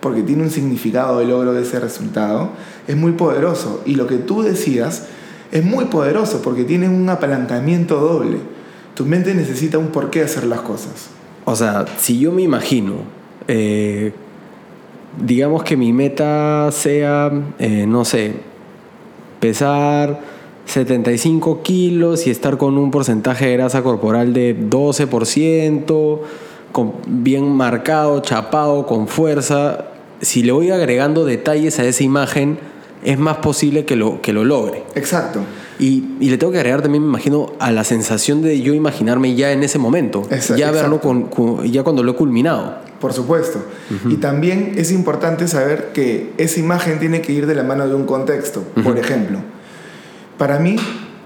Speaker 2: porque tiene un significado de logro de ese resultado, es muy poderoso. Y lo que tú decías es muy poderoso porque tiene un apalancamiento doble. Tu mente necesita un porqué hacer las cosas.
Speaker 1: O sea, si yo me imagino, eh, digamos que mi meta sea, eh, no sé, pesar 75 kilos y estar con un porcentaje de grasa corporal de 12%, con, bien marcado, chapado, con fuerza, si le voy agregando detalles a esa imagen, es más posible que lo, que lo logre.
Speaker 2: Exacto.
Speaker 1: Y, le tengo que agregar también, me imagino, a la sensación de yo imaginarme ya en ese momento, ya verlo con, ya cuando lo he culminado.
Speaker 2: Por supuesto. Y también es importante saber que esa imagen tiene que ir de la mano de un contexto. Por ejemplo, para mí,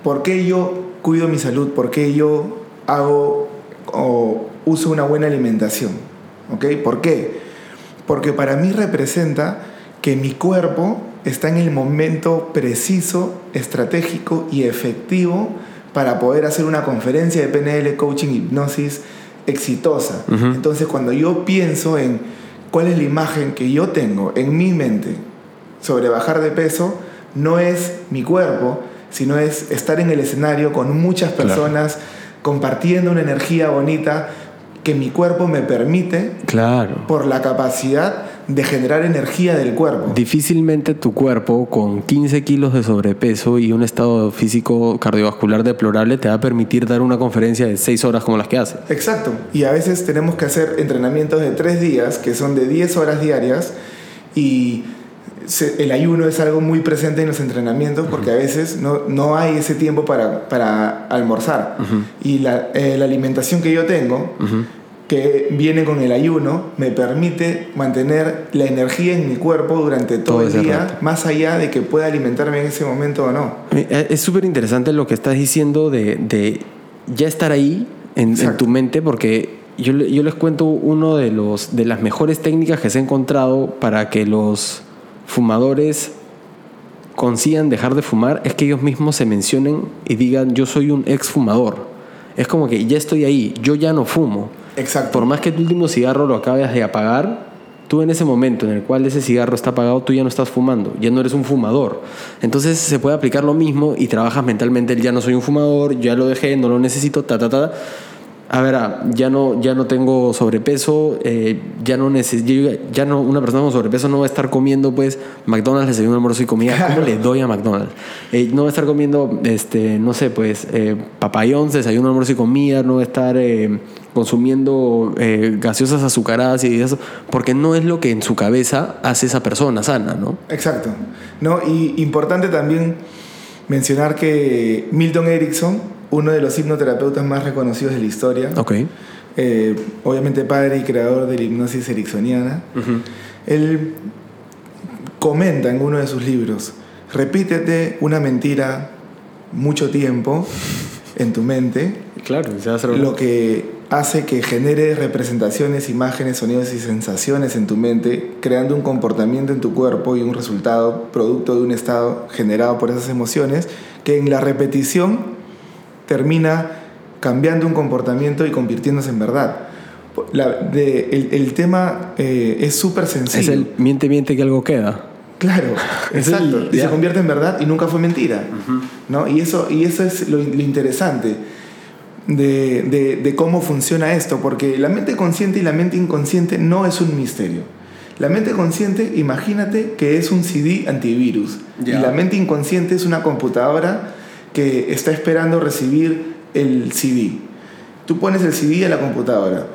Speaker 2: ¿por qué yo cuido mi salud? ¿Por qué yo hago o uso una buena alimentación? ¿Ok? ¿Por qué? porque para mí representa que mi cuerpo está en el momento preciso, estratégico y efectivo para poder hacer una conferencia de PNL, coaching, hipnosis exitosa. Entonces, cuando yo pienso en cuál es la imagen que yo tengo en mi mente sobre bajar de peso, no es mi cuerpo, sino es estar en el escenario con muchas personas compartiendo una energía bonita, que mi cuerpo me permite
Speaker 1: claro.
Speaker 2: por la capacidad de generar energía del cuerpo.
Speaker 1: Difícilmente tu cuerpo con 15 kilos de sobrepeso y un estado físico cardiovascular deplorable te va a permitir dar una conferencia de 6 horas como las que hace.
Speaker 2: Exacto. Y a veces tenemos que hacer entrenamientos de 3 días, que son de 10 horas diarias, y el ayuno es algo muy presente en los entrenamientos porque a veces no, no hay ese tiempo para, para almorzar. Y la, eh, la, alimentación que yo tengo, que viene con el ayuno, me permite mantener la energía en mi cuerpo durante todo, el día, más allá de que pueda alimentarme en ese momento o no.
Speaker 1: Eh, es súper interesante lo que estás diciendo de, de ya estar ahí en, en tu mente porque yo, yo, les cuento uno de los de las mejores técnicas que se ha encontrado para que los fumadores consigan dejar de fumar es que ellos mismos se mencionen y digan yo soy un ex fumador. Es como que ya estoy ahí, yo ya no fumo.
Speaker 2: Exacto.
Speaker 1: Por más que tu último cigarro lo acabes de apagar, tú en ese momento en el cual ese cigarro está apagado, tú ya no estás fumando, ya no eres un fumador. Entonces se puede aplicar lo mismo y trabajas mentalmente, ya no soy un fumador, ya lo dejé, no lo necesito, ta, ta, ta a ver, ah, ya no, ya no tengo sobrepeso, eh, ya no necesito, ya no, una persona con sobrepeso no va a estar comiendo, pues, McDonald's, desayuno, almuerzo y comida. ¿Cómo le doy a McDonald's? Eh, no va a estar comiendo, este, no sé, pues, eh, papayón, desayuno, almuerzo y comida, no va a estar eh, consumiendo gaseosas azucaradas y eso, porque no es lo que en su cabeza hace esa persona sana, ¿no?
Speaker 2: Exacto. No, y importante también mencionar que Milton Erickson, uno de los hipnoterapeutas más reconocidos de la historia. Eh, obviamente padre y creador de la hipnosis ericksoniana. Él comenta en uno de sus libros, repítete una mentira mucho tiempo en tu mente.
Speaker 1: Claro,
Speaker 2: lo que hace que genere representaciones, imágenes, sonidos y sensaciones en tu mente, creando un comportamiento en tu cuerpo y un resultado producto de un estado generado por esas emociones, que en la repetición termina cambiando un comportamiento y convirtiéndose en verdad. el, tema eh, es súper sencillo. Es el
Speaker 1: miente, miente que algo queda.
Speaker 2: Claro, *laughs* exacto. y se convierte en verdad y nunca fue mentira. ¿no? y, eso, y eso es lo interesante de, cómo funciona esto, porque la mente consciente y la mente inconsciente no es un misterio. La mente consciente, imagínate que es un CD antivirus y la mente inconsciente es una computadora que está esperando recibir el CD. Tú pones el CD a la computadora,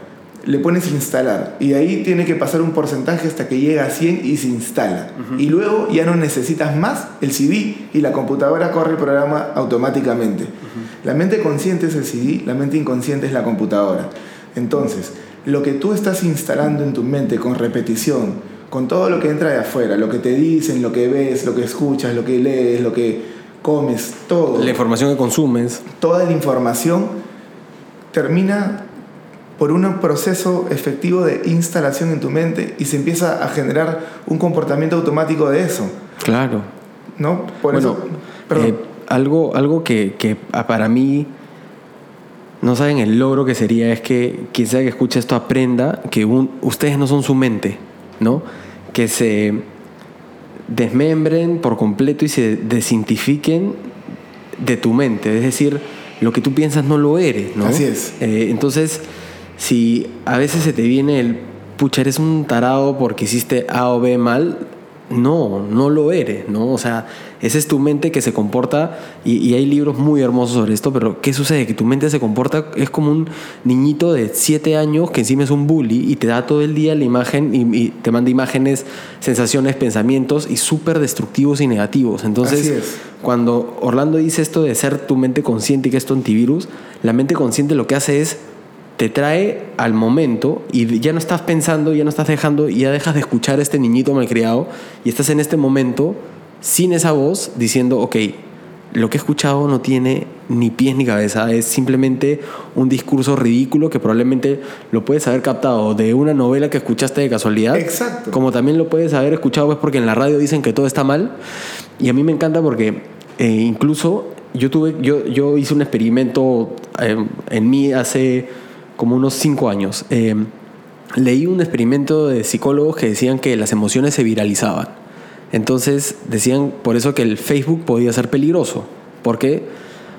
Speaker 2: le pones instalar y ahí tiene que pasar un porcentaje hasta que llega a 100 y se instala. Y luego ya no necesitas más el CD y la computadora corre el programa automáticamente. La mente consciente es el CD, la mente inconsciente es la computadora. Entonces, lo que tú estás instalando en tu mente con repetición, con todo lo que entra de afuera, lo que te dicen, lo que ves, lo que escuchas, lo que lees, lo que comes, todo.
Speaker 1: La información que consumes.
Speaker 2: Toda la información termina por un proceso efectivo de instalación en tu mente y se empieza a generar un comportamiento automático de eso.
Speaker 1: Claro.
Speaker 2: ¿No? Por eso.
Speaker 1: Eh, algo, algo que, que, para mí no saben el logro que sería es que quien sea que escuche esto aprenda que ustedes no son su mente, ¿no? Que se desmembren por completo y se desintifiquen de tu mente. Es decir, lo que tú piensas no lo eres, ¿no?
Speaker 2: Así es.
Speaker 1: Eh, entonces, si a veces se te viene el, pucha, eres un tarado porque hiciste A o B mal, no, no lo eres, ¿no? O sea, esa es tu mente que se comporta, y, hay libros muy hermosos sobre esto, pero ¿qué sucede? Que tu mente se comporta, es como un niñito de 7 años que encima es un bully y te da todo el día la imagen y, te manda imágenes, sensaciones, pensamientos y súper destructivos y negativos. Entonces, cuando Orlando dice esto de ser tu mente consciente y que es tu antivirus, la mente consciente lo que hace es te trae al momento y ya no estás pensando, ya no estás dejando, ya dejas de escuchar a este niñito malcriado y estás en este momento sin esa voz diciendo, ok, lo que he escuchado no tiene ni pies ni cabeza, es simplemente un discurso ridículo que probablemente lo puedes haber captado de una novela que escuchaste de casualidad.
Speaker 2: Exacto.
Speaker 1: Como también lo puedes haber escuchado pues porque en la radio dicen que todo está mal. Y a mí me encanta porque eh, incluso yo, tuve, yo, yo hice un experimento eh, en mí hace como unos cinco años. Eh, leí un experimento de psicólogos que decían que las emociones se viralizaban. Entonces decían por eso que el Facebook podía ser peligroso. Porque,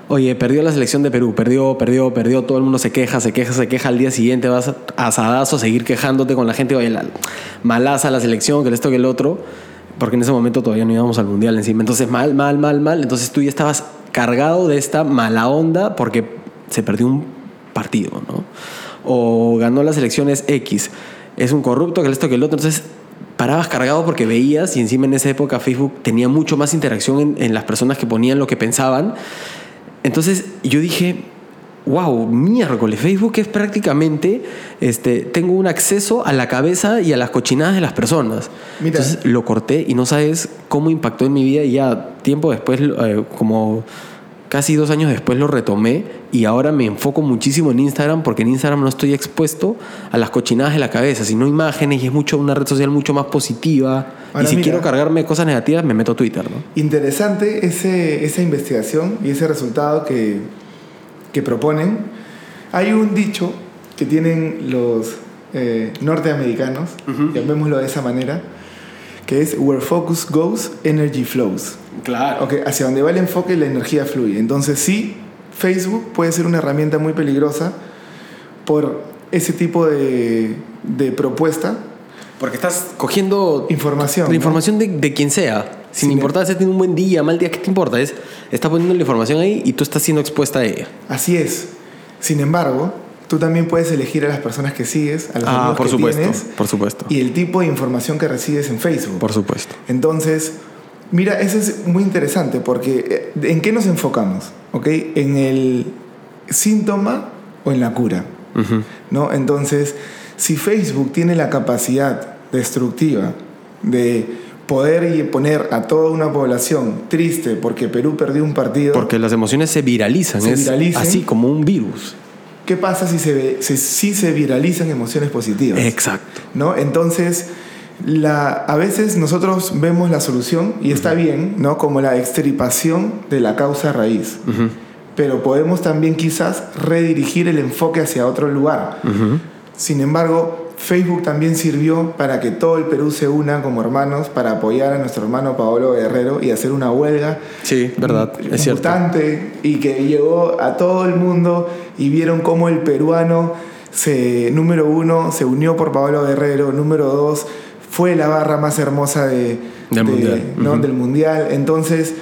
Speaker 1: oye, perdió la selección de Perú, perdió, perdió, perdió, todo el mundo se queja, se queja, se queja. Al día siguiente vas a asadazo a seguir quejándote con la gente, oye, la, malaza la selección, que esto, que el otro. Porque en ese momento todavía no íbamos al mundial encima. Entonces, mal, mal, mal, mal. Entonces tú ya estabas cargado de esta mala onda porque se perdió un partido, ¿no? O ganó las elecciones X. Es un corrupto que esto que el otro. Entonces parabas cargado porque veías y encima en esa época Facebook tenía mucho más interacción en, las personas que ponían lo que pensaban. Entonces yo dije, wow, miércoles, Facebook es prácticamente, este, tengo un acceso a la cabeza y a las cochinadas de las personas. Entonces lo corté y no sabes cómo impactó en mi vida y ya tiempo después, eh, como Casi dos años después lo retomé y ahora me enfoco muchísimo en Instagram porque en Instagram no estoy expuesto a las cochinadas de la cabeza, sino imágenes y es mucho una red social mucho más positiva. y si quiero cargarme cosas negativas, me meto a Twitter. ¿no?
Speaker 2: Interesante ese, esa investigación y ese resultado que, que proponen. Hay un dicho que tienen los eh, norteamericanos, llamémoslo de esa manera, que es Where Focus Goes, Energy Flows.
Speaker 1: Claro.
Speaker 2: Okay, hacia donde va el enfoque, la energía fluye. Entonces sí, Facebook puede ser una herramienta muy peligrosa por ese tipo de, de propuesta.
Speaker 1: Porque estás cogiendo
Speaker 2: información.
Speaker 1: La información de, quien sea. Sin, importar si tiene un buen día, mal día, ¿qué te importa? Es, está poniendo la información ahí y tú estás siendo expuesta a ella.
Speaker 2: Así es. Sin embargo, tú también puedes elegir a las personas que sigues, a los ah,
Speaker 1: por
Speaker 2: que
Speaker 1: supuesto, por supuesto.
Speaker 2: Y el tipo de información que recibes en Facebook.
Speaker 1: Por supuesto.
Speaker 2: Entonces, Mira, eso es muy interesante porque eh, ¿en qué nos enfocamos? ¿Ok? ¿En el síntoma o en la cura? ¿No? Entonces, si Facebook tiene la capacidad destructiva de poder poner a toda una población triste porque Perú perdió un partido.
Speaker 1: Porque las emociones se viralizan, es así como un virus.
Speaker 2: ¿qué pasa si se, si se viralizan emociones positivas?
Speaker 1: Exacto.
Speaker 2: ¿no? Entonces, la, a veces nosotros vemos la solución y está bien, ¿no? Como la extirpación de la causa raíz. Pero podemos también quizás redirigir el enfoque hacia otro lugar. Sin embargo, Facebook también sirvió para que todo el Perú se una como hermanos para apoyar a nuestro hermano Paolo Guerrero y hacer una huelga.
Speaker 1: Sí, verdad, es cierto.
Speaker 2: Y que llegó a todo el mundo y vieron cómo el peruano, se, número uno, se unió por Paolo Guerrero, número dos, fue la barra más hermosa de,
Speaker 1: del, mundial.
Speaker 2: del mundial. Entonces,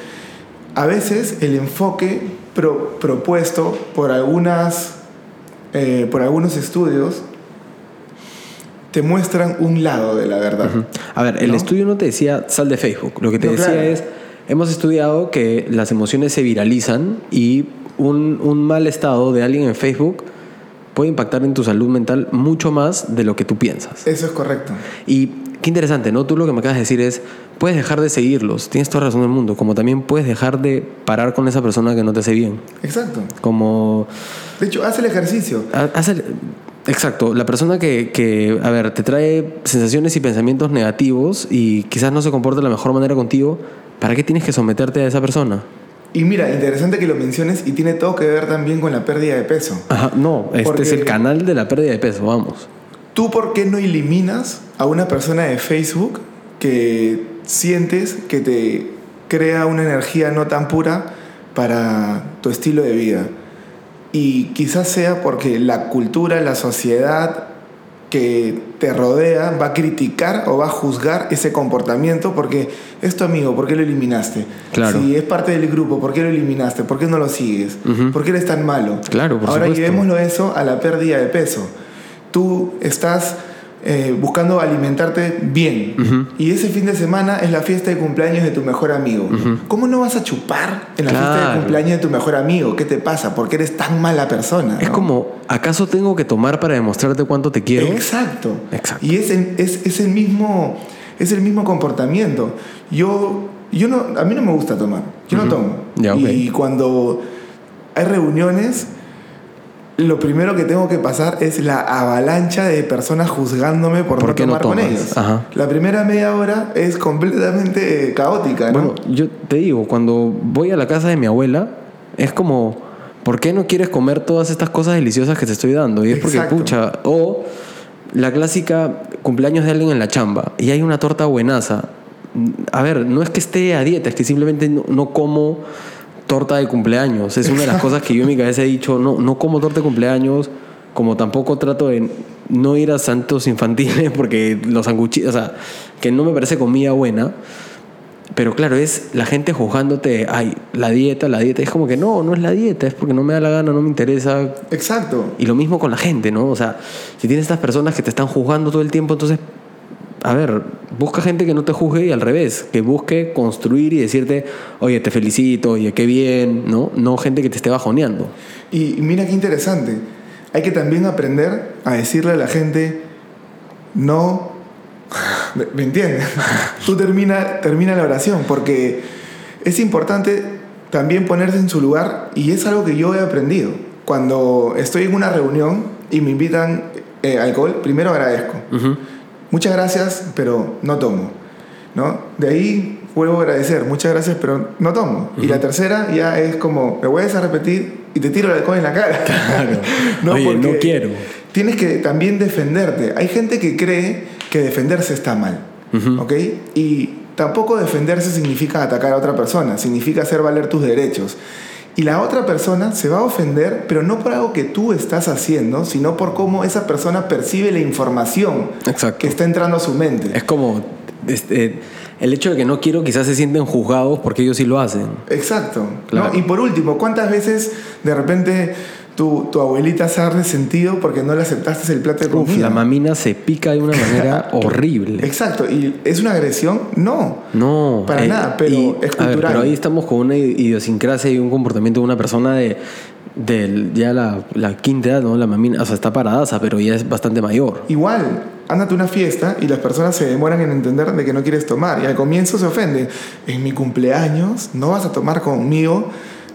Speaker 2: a veces el enfoque propuesto por, algunas, eh, por algunos estudios te muestran un lado de la verdad.
Speaker 1: A ver, el estudio no te decía sal de Facebook. Lo que te decía es, hemos estudiado que las emociones se viralizan y un, un mal estado de alguien en Facebook puede impactar en tu salud mental mucho más de lo que tú piensas.
Speaker 2: Eso es correcto.
Speaker 1: Y qué interesante, ¿no? Tú lo que me acabas de decir es, puedes dejar de seguirlos, tienes toda razón del mundo, como también puedes dejar de parar con esa persona que no te hace bien.
Speaker 2: Exacto.
Speaker 1: Como...
Speaker 2: De hecho, haz el ejercicio.
Speaker 1: Haz el... Exacto, la persona que, que, a ver, te trae sensaciones y pensamientos negativos y quizás no se comporta de la mejor manera contigo, ¿para qué tienes que someterte a esa persona?
Speaker 2: Y mira, interesante que lo menciones y tiene todo que ver también con la pérdida de peso.
Speaker 1: Ajá, no, este es el canal de la pérdida de peso, vamos.
Speaker 2: ¿Tú por qué no eliminas a una persona de Facebook que sientes que te crea una energía no tan pura para tu estilo de vida? Y quizás sea porque la cultura, la sociedad que te rodea va a criticar o va a juzgar ese comportamiento porque es tu amigo, ¿por qué lo eliminaste?
Speaker 1: Claro.
Speaker 2: Si es parte del grupo, ¿por qué lo eliminaste? ¿Por qué no lo sigues? ¿Por qué eres tan malo?
Speaker 1: Claro, por
Speaker 2: Ahora
Speaker 1: supuesto.
Speaker 2: llevémoslo eso a la pérdida de peso. Tú estás eh, buscando alimentarte bien. Y ese fin de semana es la fiesta de cumpleaños de tu mejor amigo. ¿Cómo no vas a chupar en la fiesta de cumpleaños de tu mejor amigo? ¿Qué te pasa? ¿Por qué eres tan mala persona?
Speaker 1: Es como, ¿acaso tengo que tomar para demostrarte cuánto te quiero?
Speaker 2: Exacto.
Speaker 1: Exacto.
Speaker 2: Y es el, es, es el, mismo, es el mismo comportamiento. Yo, yo no, a mí no me gusta tomar. Yo no tomo.
Speaker 1: Ya,
Speaker 2: Y cuando hay reuniones lo primero que tengo que pasar es la avalancha de personas juzgándome por, no tomar con ellos. La primera media hora es completamente caótica,
Speaker 1: Bueno, yo te digo, cuando voy a la casa de mi abuela, es como, ¿por qué no quieres comer todas estas cosas deliciosas que te estoy dando? Y es porque, pucha, o la clásica cumpleaños de alguien en la chamba y hay una torta buenaza. A ver, no es que esté a dieta, es que simplemente no como torta de cumpleaños. Es una de las cosas que yo en mi cabeza he dicho, no, no como torta de cumpleaños, como tampoco trato de no ir a santos infantiles *laughs* porque los sanguchitos, o sea, que no me parece comida buena. Pero claro, es la gente juzgándote, ay, la dieta, la dieta. Es como que no, no es la dieta, es porque no me da la gana, no me interesa.
Speaker 2: Exacto.
Speaker 1: Y lo mismo con la gente, ¿no? O sea, si tienes estas personas que te están juzgando todo el tiempo, entonces a ver, busca gente que no te juzgue y al revés, que busque construir y decirte, oye, te felicito, oye, qué bien, ¿no? No gente que te esté bajoneando.
Speaker 2: Y mira qué interesante. Hay que también aprender a decirle a la gente, no. *laughs* ¿Me entiendes? *laughs* Tú termina, termina la oración, porque es importante también ponerse en su lugar y es algo que yo he aprendido. Cuando estoy en una reunión y me invitan eh, alcohol, primero agradezco muchas gracias, pero no tomo. ¿no? De ahí vuelvo a agradecer, muchas gracias, pero no tomo. Y la tercera ya es como, me vuelves a repetir y te tiro el alcohol en la cara. *laughs*
Speaker 1: Claro. *laughs* no, Oye, no quiero.
Speaker 2: Tienes que también defenderte. Hay gente que cree que defenderse está mal. ¿Ok? Y tampoco defenderse significa atacar a otra persona, significa hacer valer tus derechos. Y la otra persona se va a ofender, pero no por algo que tú estás haciendo, sino por cómo esa persona percibe la información que está entrando a su mente.
Speaker 1: Es como este, el hecho de que no quiero, quizás se sienten juzgados porque ellos sí lo hacen.
Speaker 2: Exacto. Y por último, ¿cuántas veces de repente tu, tu, abuelita se ha resentido porque no le aceptaste el plato de comida.
Speaker 1: la mamina se pica de una manera *laughs* horrible.
Speaker 2: Exacto. ¿Y es una agresión? No.
Speaker 1: No.
Speaker 2: Para eh, nada, pero es cultural.
Speaker 1: pero ahí estamos con una idiosincrasia y un comportamiento de una persona de, de ya la, la, quinta edad, ¿no? La mamina, o sea, está paradaza, pero ya es bastante mayor.
Speaker 2: Igual, ándate a una fiesta y las personas se demoran en entender de que no quieres tomar y al comienzo se ofenden. En mi cumpleaños, ¿no vas a tomar conmigo?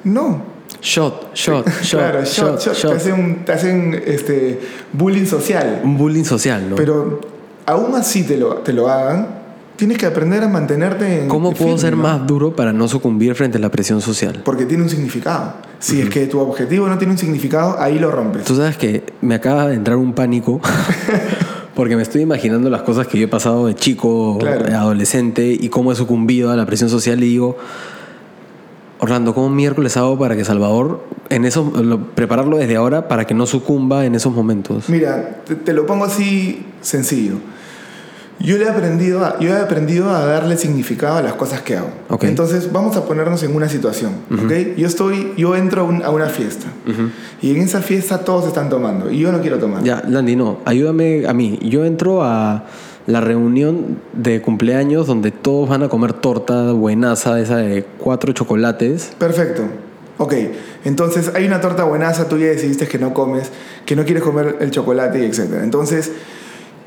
Speaker 2: No
Speaker 1: Shot, shot, shot.
Speaker 2: Claro, shot, shot. Te hacen, te hacen este, bullying social.
Speaker 1: Un bullying social, ¿no?
Speaker 2: Pero aún así te lo, te lo hagan, tienes que aprender a mantenerte en.
Speaker 1: ¿Cómo puedo ser más duro para no sucumbir frente a la presión social?
Speaker 2: Porque tiene un significado. Si es que tu objetivo no tiene un significado, ahí lo rompes.
Speaker 1: Tú sabes que me acaba de entrar un pánico. *laughs* porque me estoy imaginando las cosas que yo he pasado de chico, adolescente, y cómo he sucumbido a la presión social. Y digo, Orlando, ¿cómo miércoles hago para que Salvador, en eso, prepararlo desde ahora para que no sucumba en esos momentos?
Speaker 2: Mira, te lo pongo así sencillo yo, le he aprendido a, yo he aprendido a darle significado a las cosas que hago. Entonces, vamos a ponernos en una situación. Yo, estoy, yo entro a, una fiesta y en esa fiesta todos están tomando y yo no quiero tomar.
Speaker 1: Ya, Landy, no, ayúdame a mí. Yo entro a la reunión de cumpleaños donde todos van a comer torta buenaza, esa de cuatro chocolates.
Speaker 2: Perfecto. Ok, entonces hay una torta buenaza, tú ya decidiste que no comes, que no quieres comer el chocolate y etc. Entonces,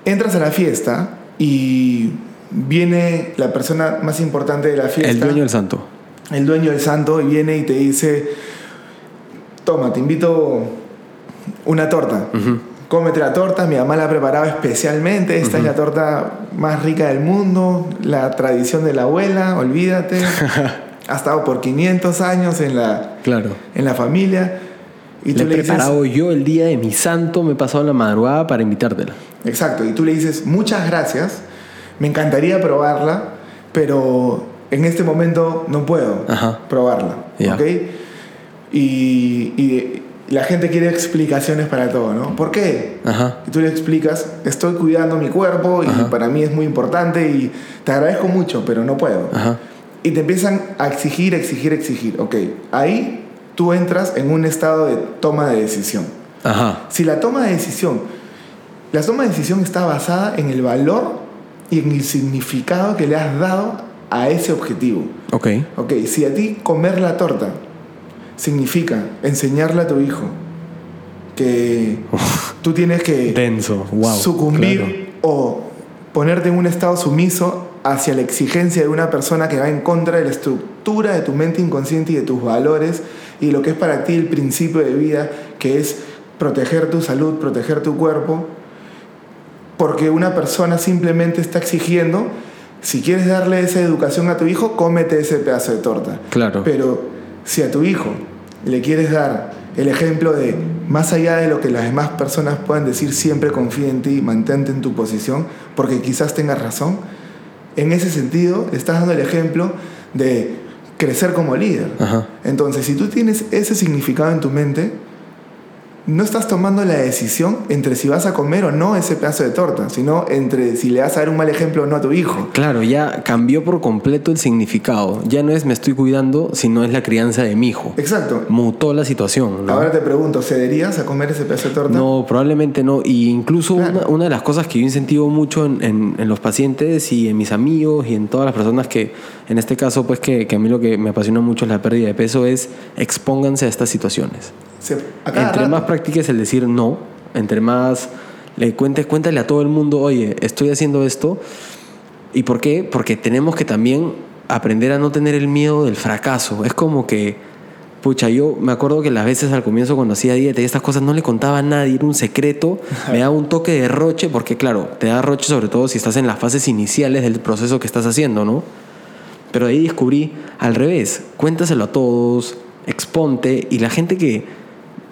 Speaker 2: entras a la fiesta y viene la persona más importante de la fiesta.
Speaker 1: El dueño del santo.
Speaker 2: El dueño del santo y viene y te dice, toma, te invito una torta. Cómete la torta, mi mamá la ha preparado especialmente, esta es la torta más rica del mundo, la tradición de la abuela, olvídate. *laughs* ha estado por 500 años en la,
Speaker 1: claro.
Speaker 2: en la familia.
Speaker 1: Y le he preparado yo el día de mi santo, me he pasado la madrugada para invitártela.
Speaker 2: Exacto, y tú le dices, muchas gracias, me encantaría probarla, pero en este momento no puedo probarla. Y, la gente quiere explicaciones para todo, ¿no? ¿Por qué? Y tú le explicas, estoy cuidando mi cuerpo y para mí es muy importante y te agradezco mucho, pero no puedo. Y te empiezan a exigir, exigir, exigir. Ok, ahí tú entras en un estado de toma de decisión. Si la toma de decisión la toma de decisión está basada en el valor y en el significado que le has dado a ese objetivo.
Speaker 1: Ok.
Speaker 2: Ok, si a ti comer la torta significa enseñarle a tu hijo que tú tienes que
Speaker 1: Denso.
Speaker 2: sucumbir o ponerte en un estado sumiso hacia la exigencia de una persona que va en contra de la estructura de tu mente inconsciente y de tus valores y lo que es para ti el principio de vida, que es proteger tu salud, proteger tu cuerpo, porque una persona simplemente está exigiendo, si quieres darle esa educación a tu hijo, cómete ese pedazo de torta.
Speaker 1: Claro.
Speaker 2: Pero si a tu hijo le quieres dar el ejemplo de, más allá de lo que las demás personas puedan decir, siempre confía en ti, mantente en tu posición, porque quizás tengas razón, en ese sentido estás dando el ejemplo de crecer como líder. Entonces, si tú tienes ese significado en tu mente, no estás tomando la decisión entre si vas a comer o no ese pedazo de torta, sino entre si le vas a dar un mal ejemplo o no a tu hijo.
Speaker 1: Claro, ya cambió por completo el significado. Ya no es me estoy cuidando, sino es la crianza de mi hijo.
Speaker 2: Exacto.
Speaker 1: Mutó la situación.
Speaker 2: Ahora te pregunto, ¿cederías a comer ese pedazo de torta?
Speaker 1: No, probablemente no. Y incluso una, de las cosas que yo incentivo mucho en, los pacientes y en mis amigos y en todas las personas que, en este caso, pues que, que a mí lo que me apasiona mucho es la pérdida de peso, es expónganse a estas situaciones entre más practiques el decir no, entre más le cuentes, cuéntale a todo el mundo, oye, estoy haciendo esto. ¿Y por qué? Porque tenemos que también aprender a no tener el miedo del fracaso. Es como que, pucha, yo me acuerdo que las veces al comienzo cuando hacía dieta y estas cosas no le contaba a nadie, era un secreto, me daba un toque de roche, porque claro, te da roche sobre todo si estás en las fases iniciales del proceso que estás haciendo, ¿no? Pero ahí descubrí al revés, cuéntaselo a todos, exponte y la gente que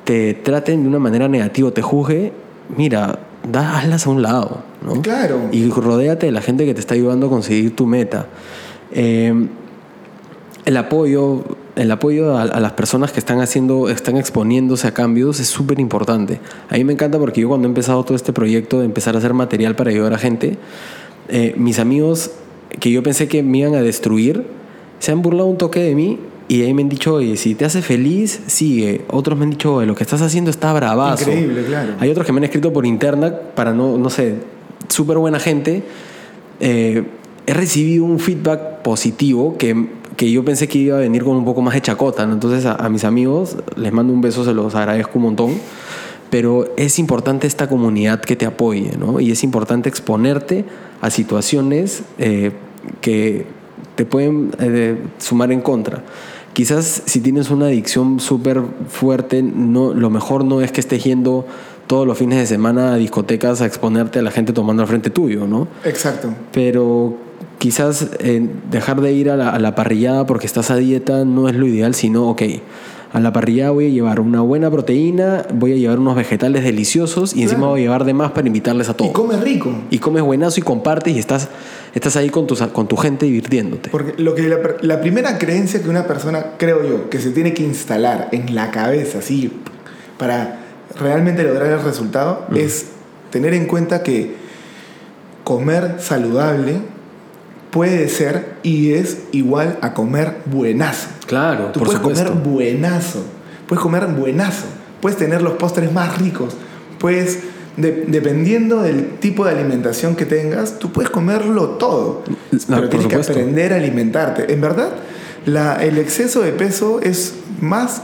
Speaker 1: te traten de una manera negativa, te juzgue, mira, da, hazlas a un lado, ¿no?
Speaker 2: Claro.
Speaker 1: Y rodéate de la gente que te está ayudando a conseguir tu meta. Eh, el apoyo, el apoyo a, las personas que están haciendo, están exponiéndose a cambios es súper importante. A mí me encanta porque yo cuando he empezado todo este proyecto de empezar a hacer material para ayudar a gente, eh, mis amigos que yo pensé que me iban a destruir, se han burlado un toque de mí y ahí me han dicho, oye, si te hace feliz, sigue. Otros me han dicho, oye, lo que estás haciendo está bravazo.
Speaker 2: Increíble, claro.
Speaker 1: Hay otros que me han escrito por interna para no, no sé, súper buena gente. Eh, he recibido un feedback positivo que, que, yo pensé que iba a venir con un poco más de chacota. Entonces a, mis amigos les mando un beso, se los agradezco un montón. Pero es importante esta comunidad que te apoye, ¿no? Y es importante exponerte a situaciones eh, que te pueden eh, sumar en contra. Quizás si tienes una adicción súper fuerte, no, lo mejor no es que estés yendo todos los fines de semana a discotecas a exponerte a la gente tomando al frente tuyo, ¿no?
Speaker 2: Exacto.
Speaker 1: Pero quizás eh, dejar de ir a la, a la parrillada porque estás a dieta no es lo ideal, sino, ok, a la parrilla voy a llevar una buena proteína, voy a llevar unos vegetales deliciosos y encima voy a llevar de más para invitarles a todos.
Speaker 2: Y comes rico.
Speaker 1: Y comes buenazo y compartes y estás, estás ahí con tu, con tu gente divirtiéndote.
Speaker 2: Porque lo que la, la primera creencia que una persona, creo yo, que se tiene que instalar en la cabeza, así, para realmente lograr el resultado, es tener en cuenta que comer saludable puede ser y es igual a comer buenazo.
Speaker 1: Claro,
Speaker 2: Tú
Speaker 1: por
Speaker 2: puedes
Speaker 1: supuesto.
Speaker 2: comer buenazo, puedes comer buenazo, puedes tener los postres más ricos, puedes, de- dependiendo del tipo de alimentación que tengas, tú puedes comerlo todo.
Speaker 1: No,
Speaker 2: pero tienes que aprender a alimentarte. En verdad, la- el exceso de peso es más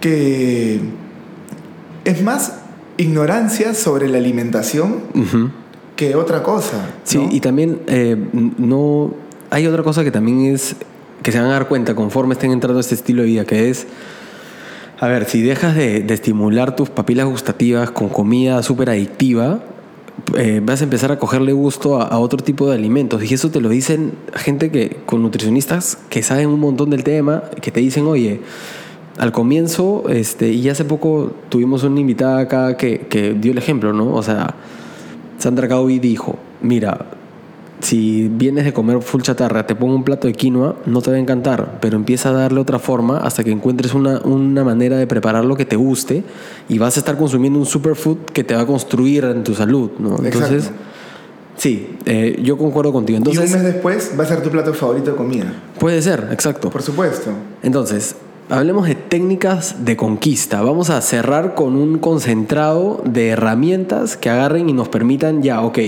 Speaker 2: que... Es más ignorancia sobre la alimentación que otra cosa.
Speaker 1: Sí, y también eh, no... Hay otra cosa que también es que se van a dar cuenta conforme estén entrando a este estilo de vida, que es, a ver, si dejas de, estimular tus papilas gustativas con comida súper adictiva, eh, vas a empezar a cogerle gusto a, a otro tipo de alimentos. Y eso te lo dicen gente que, con nutricionistas que saben un montón del tema, que te dicen, oye, al comienzo, este, y hace poco tuvimos una invitada acá que, que dio el ejemplo, ¿no? O sea, Sandra Gaudi dijo, mira, si vienes de comer full chatarra, te pongo un plato de quinoa, no te va a encantar, pero empieza a darle otra forma hasta que encuentres una, una manera de prepararlo que te guste y vas a estar consumiendo un superfood que te va a construir en tu salud, ¿no? Entonces,
Speaker 2: Exacto.
Speaker 1: sí, eh, yo concuerdo contigo.
Speaker 2: y un
Speaker 1: Entonces,
Speaker 2: mes después va a ser tu plato favorito de comida.
Speaker 1: puede ser, exacto.
Speaker 2: Por supuesto.
Speaker 1: Entonces, hablemos de técnicas de conquista. Vamos a cerrar con un concentrado de herramientas que agarren y nos permitan ya, ok.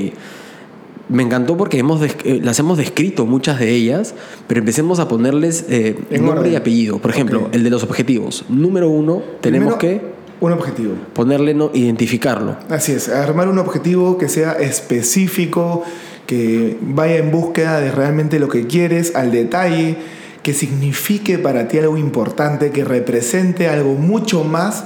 Speaker 1: Me encantó porque hemos eh, las hemos descrito muchas de ellas, pero empecemos a ponerles eh, nombre
Speaker 2: orden.
Speaker 1: y apellido. Por ejemplo, el de los objetivos. Número uno, tenemos
Speaker 2: Primero,
Speaker 1: que
Speaker 2: Un objetivo.
Speaker 1: ponerle, no, identificarlo.
Speaker 2: Así es, armar un objetivo que sea específico, que vaya en búsqueda de realmente lo que quieres, al detalle, que signifique para ti algo importante, que represente algo mucho más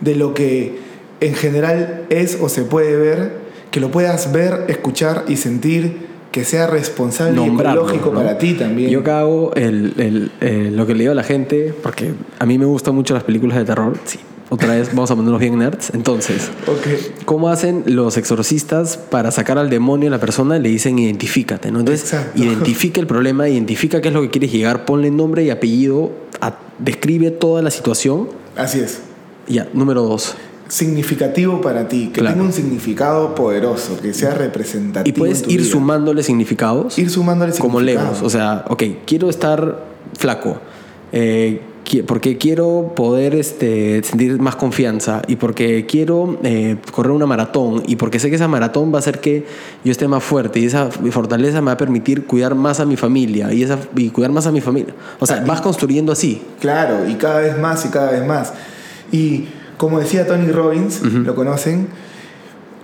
Speaker 2: de lo que en general es o se puede ver, que lo puedas ver, escuchar y sentir, que sea responsable
Speaker 1: nombrarlo,
Speaker 2: y ecológico
Speaker 1: ¿no?
Speaker 2: para ti también.
Speaker 1: Yo acá hago el, el, eh, lo que le digo a la gente, porque a mí me gustan mucho las películas de terror. Sí, otra vez vamos a ponernos bien nerds. Entonces,
Speaker 2: Ok.
Speaker 1: ¿cómo hacen los exorcistas para sacar al demonio a la persona? Le dicen identifícate, ¿no? Entonces,
Speaker 2: Exacto.
Speaker 1: identifica el problema, identifica qué es lo que quieres llegar, ponle nombre y apellido, a- describe toda la situación.
Speaker 2: Así es.
Speaker 1: Ya, número dos.
Speaker 2: Significativo para ti, que
Speaker 1: Claro.
Speaker 2: tenga un significado poderoso, que sea representativo.
Speaker 1: Y puedes
Speaker 2: en tu
Speaker 1: ir
Speaker 2: vida.
Speaker 1: sumándole significados.
Speaker 2: Ir sumándole
Speaker 1: como legos. O sea, ok, quiero estar flaco. eh, porque quiero poder este, sentir más confianza y porque quiero eh, correr una maratón y porque sé que esa maratón va a hacer que yo esté más fuerte y esa fortaleza me va a permitir cuidar más a mi familia y, esa, y cuidar más a mi familia. O sea,
Speaker 2: Ah, y-
Speaker 1: vas construyendo así.
Speaker 2: Claro, y cada vez más y cada vez más. Y como decía Tony Robbins, lo conocen,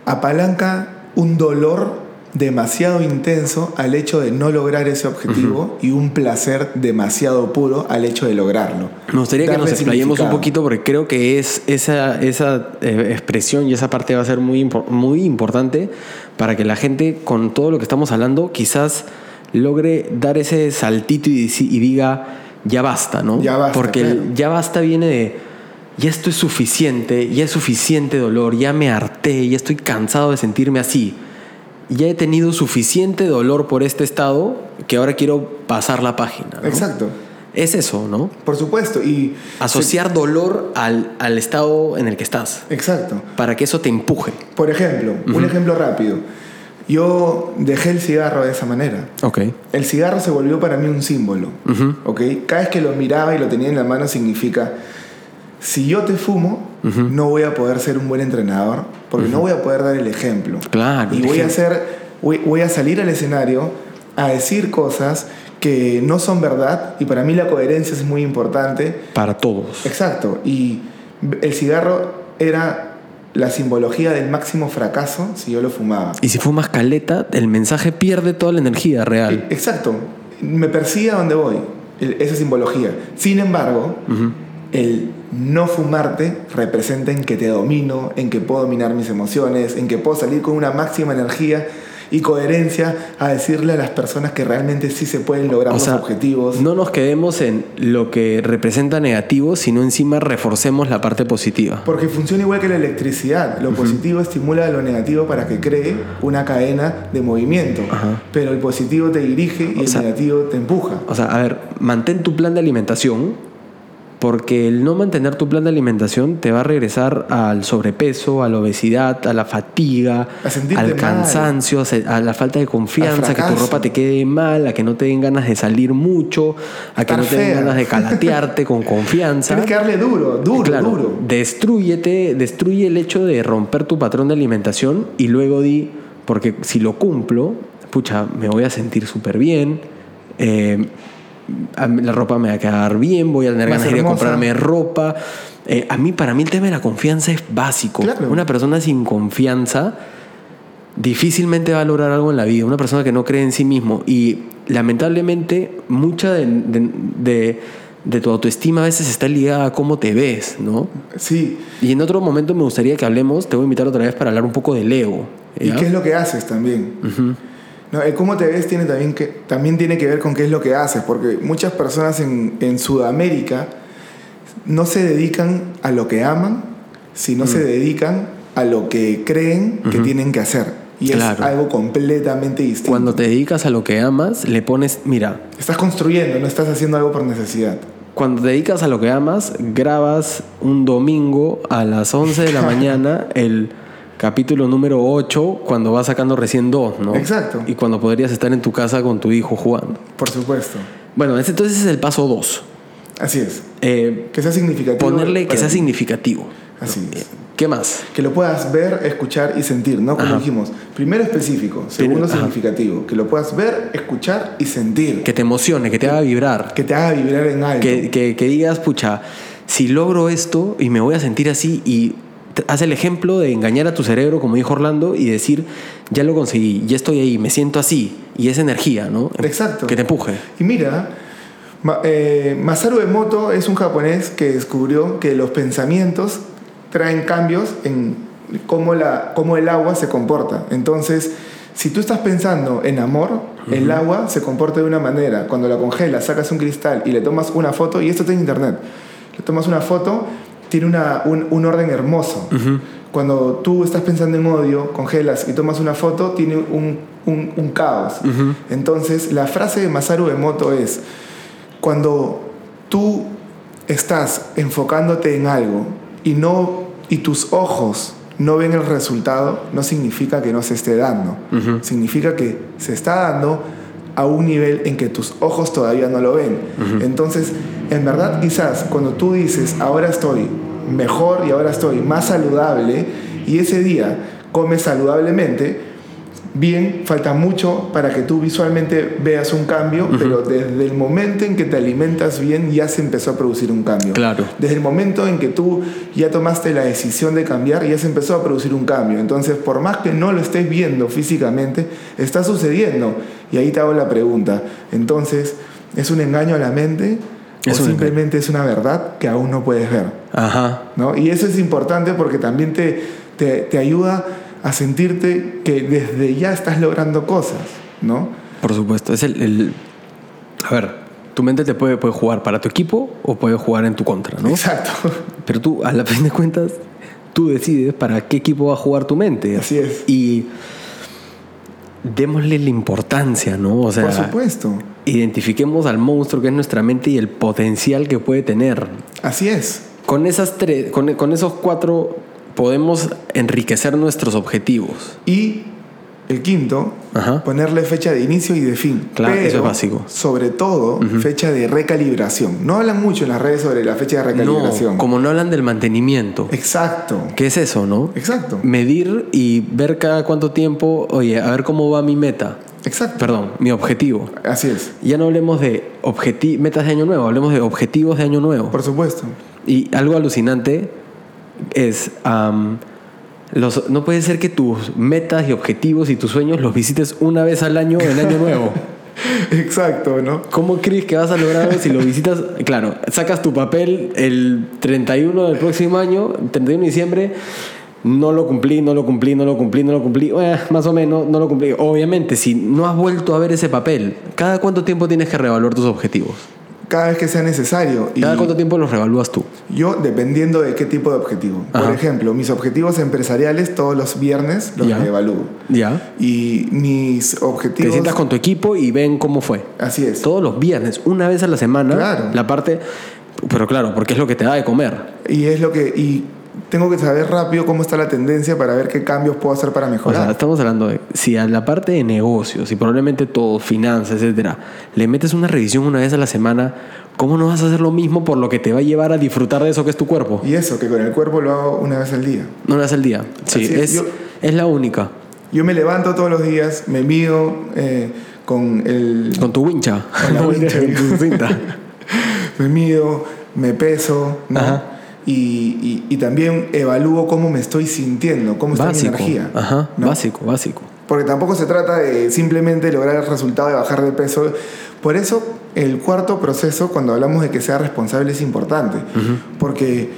Speaker 2: apalanca un dolor demasiado intenso al hecho de no lograr ese objetivo y un placer demasiado puro al hecho de lograrlo.
Speaker 1: Me gustaría que nos explayemos un poquito porque creo que es esa, esa eh, expresión y esa parte va a ser muy, muy importante para que la gente con todo lo que estamos hablando quizás logre dar ese saltito y, diga ya basta, ¿no?
Speaker 2: Ya basta,
Speaker 1: Porque el ya basta viene de ya esto es suficiente, ya es suficiente dolor, ya me harté, ya estoy cansado de sentirme así. Ya he tenido suficiente dolor por este estado que ahora quiero pasar la página. ¿no?
Speaker 2: Exacto,
Speaker 1: Es eso, ¿no?
Speaker 2: por supuesto. Y
Speaker 1: Asociar dolor al, al estado en el que estás,
Speaker 2: Exacto.
Speaker 1: para que eso te empuje.
Speaker 2: Por ejemplo, un ejemplo rápido. Yo dejé el cigarro de esa manera.
Speaker 1: Ok.
Speaker 2: El cigarro se volvió para mí un símbolo. ¿ok? Cada vez que lo miraba y lo tenía en la mano significa, si yo te fumo, no voy a poder ser un buen entrenador, porque no voy a poder dar el ejemplo.
Speaker 1: Claro,
Speaker 2: Y voy a, hacer, voy, voy a salir al escenario a decir cosas que no son verdad, y para mí la coherencia es muy importante.
Speaker 1: Para todos.
Speaker 2: Exacto, y el cigarro era la simbología del máximo fracaso si yo lo fumaba.
Speaker 1: Y si fumas caleta, el mensaje pierde toda la energía real.
Speaker 2: Exacto. Me persigue a donde voy. esa simbología. Sin embargo, el no fumarte representa en que te domino, en que puedo dominar mis emociones, en que puedo salir con una máxima energía y coherencia a decirle a las personas que realmente sí se pueden lograr los objetivos.
Speaker 1: No nos quedemos en lo que representa negativo, sino encima reforcemos la parte positiva.
Speaker 2: Porque funciona igual que la electricidad. Lo positivo estimula lo negativo para que cree una cadena de movimiento. Pero el positivo te dirige y el negativo te empuja.
Speaker 1: O sea, a ver, mantén tu plan de alimentación porque el no mantener tu plan de alimentación te va a regresar al sobrepeso, a la obesidad, a la fatiga, al cansancio, a la falta de confianza, a que tu ropa te quede mal, a que no te den ganas de salir mucho, a que no te den ganas de calatearte con *laughs* confianza.
Speaker 2: Tienes que darle duro, duro, duro.
Speaker 1: Destruyete, destruye el hecho de romper tu patrón de alimentación y luego di, porque si lo cumplo, pucha, me voy a sentir súper bien. Eh, la ropa me va a quedar bien, voy a tener ganas de comprarme ropa. Eh, a mí, para mí, el tema de la confianza es básico. Una persona sin confianza difícilmente va a lograr algo en la vida. Una persona que no cree en sí mismo. Y lamentablemente, mucha de, tu autoestima a veces está ligada a cómo te ves, ¿no?
Speaker 2: Sí.
Speaker 1: Y en otro momento me gustaría que hablemos, te voy a invitar otra vez para hablar un poco del ego.
Speaker 2: ¿Y qué es lo que haces también? No, el cómo te ves tiene también, que, también tiene que ver con qué es lo que haces, porque muchas personas en, en Sudamérica no se dedican a lo que aman, sino se mm. dedican a lo que creen que tienen que hacer. Y es algo completamente distinto.
Speaker 1: Cuando te dedicas a lo que amas, le pones, mira.
Speaker 2: Estás construyendo, no estás haciendo algo por necesidad.
Speaker 1: Cuando te dedicas a lo que amas, grabas un domingo a las 11 de la *laughs* mañana el capítulo número 8 cuando vas sacando recién dos, ¿no?
Speaker 2: Exacto.
Speaker 1: Y cuando podrías estar en tu casa con tu hijo jugando.
Speaker 2: Por supuesto.
Speaker 1: Bueno, entonces es el paso 2.
Speaker 2: Así es. Eh, que sea significativo.
Speaker 1: Ponerle que sea significativo.
Speaker 2: Así es.
Speaker 1: ¿Qué más?
Speaker 2: Que lo puedas ver, escuchar y sentir, ¿no? Como dijimos, primero específico, segundo significativo. Que lo puedas ver, escuchar y sentir.
Speaker 1: Que te emocione, que te haga vibrar.
Speaker 2: Que te haga vibrar en algo.
Speaker 1: Que, que, que digas, pucha, si logro esto y me voy a sentir así y haz el ejemplo de engañar a tu cerebro, como dijo Orlando, y decir, ya lo conseguí, ya estoy ahí, me siento así, y esa energía, ¿no?
Speaker 2: Exacto.
Speaker 1: Que te empuje.
Speaker 2: Y mira, eh, Masaru Emoto es un japonés que descubrió que los pensamientos traen cambios en cómo, la, cómo el agua se comporta. Entonces, si tú estás pensando en amor, el agua se comporta de una manera. Cuando la congelas, sacas un cristal y le tomas una foto, y esto está en internet, le tomas una foto tiene una, un, orden hermoso. Cuando tú estás pensando en odio, congelas y tomas una foto, tiene un, un, caos. Entonces, la frase de Masaru Emoto es, cuando tú estás enfocándote en algo y, no, y tus ojos no ven el resultado, no significa que no se esté dando. Significa que se está dando a un nivel en que tus ojos todavía no lo ven. Entonces, en verdad, quizás cuando tú dices, ahora estoy mejor y ahora estoy más saludable, y ese día comes saludablemente, bien, falta mucho para que tú visualmente veas un cambio, pero desde el momento en que te alimentas bien ya se empezó a producir un cambio.
Speaker 1: Claro.
Speaker 2: Desde el momento en que tú ya tomaste la decisión de cambiar, ya se empezó a producir un cambio. Entonces, por más que no lo estés viendo físicamente, está sucediendo. Y ahí te hago la pregunta. Entonces, ¿es un engaño a la mente? O simplemente es una verdad que aún no puedes ver.
Speaker 1: Ajá.
Speaker 2: ¿no? Y eso es importante porque también te, te, te ayuda a sentirte que desde ya estás logrando cosas, ¿no?
Speaker 1: Por supuesto, es el, A ver, tu mente te puede, puede jugar para tu equipo o puede jugar en tu contra, ¿no?
Speaker 2: Exacto. *laughs*
Speaker 1: Pero tú, a la fin de cuentas, tú decides para qué equipo va a jugar tu mente.
Speaker 2: Así es.
Speaker 1: Y démosle la importancia, ¿no?
Speaker 2: O sea, Por supuesto.
Speaker 1: Identifiquemos al monstruo que es nuestra mente y el potencial que puede tener.
Speaker 2: Así es.
Speaker 1: Con esas tres, con, con esos cuatro podemos enriquecer nuestros objetivos.
Speaker 2: Y el quinto, ponerle fecha de inicio y de fin.
Speaker 1: Claro, eso es básico.
Speaker 2: Sobre todo, fecha de recalibración. No hablan mucho en las redes sobre la fecha de recalibración.
Speaker 1: No, como no hablan del mantenimiento.
Speaker 2: Exacto.
Speaker 1: ¿Qué es eso, no?
Speaker 2: Exacto.
Speaker 1: Medir y ver cada cuánto tiempo, oye, a ver cómo va mi meta.
Speaker 2: Exacto.
Speaker 1: Perdón, mi objetivo.
Speaker 2: Así es.
Speaker 1: Ya no hablemos de metas de año nuevo, hablemos de objetivos de año nuevo.
Speaker 2: Por supuesto.
Speaker 1: Y algo alucinante es... los, no puede ser que tus metas y objetivos y tus sueños los visites una vez al año en Año Nuevo. *laughs*
Speaker 2: Exacto, ¿no?
Speaker 1: ¿Cómo crees que vas a lograrlo si lo visitas? Claro, sacas tu papel el 31 del próximo año, 31 de diciembre, no lo cumplí, no lo cumplí, no lo cumplí, no lo cumplí, eh, más o menos, no lo cumplí. Obviamente, si no has vuelto a ver ese papel, ¿cada cuánto tiempo tienes que reevaluar tus objetivos?
Speaker 2: cada vez que sea necesario.
Speaker 1: ¿Cada cuánto tiempo los revalúas tú?
Speaker 2: Yo, dependiendo de qué tipo de objetivo. Por ejemplo, mis objetivos empresariales todos los viernes los reevalúo.
Speaker 1: Ya.
Speaker 2: Y mis objetivos.
Speaker 1: Te sientas con tu equipo y ven cómo fue.
Speaker 2: Así es.
Speaker 1: Todos los viernes, una vez a la semana.
Speaker 2: Claro.
Speaker 1: La parte. Pero claro, porque es lo que te da de comer.
Speaker 2: Y es lo que. Y tengo que saber rápido cómo está la tendencia para ver qué cambios puedo hacer para mejorar.
Speaker 1: O sea, estamos hablando de si a la parte de negocios y probablemente todo, finanzas, etcétera, le metes una revisión una vez a la semana, ¿cómo no vas a hacer lo mismo por lo que te va a llevar a disfrutar de eso que es tu cuerpo?
Speaker 2: Y eso, que con el cuerpo lo hago una vez al día.
Speaker 1: Una vez al día, sí, es, es, la única.
Speaker 2: Yo me levanto todos los días, me mido eh, con el...
Speaker 1: Con tu wincha.
Speaker 2: Con la wincha. *laughs* *laughs* me mido, me peso, ¿no? Y, también evalúo cómo me estoy sintiendo, cómo está mi energía.
Speaker 1: Ajá, básico, básico.
Speaker 2: Porque tampoco se trata de simplemente lograr el resultado de bajar de peso. Por eso el cuarto proceso, cuando hablamos de que sea responsable, es importante. Porque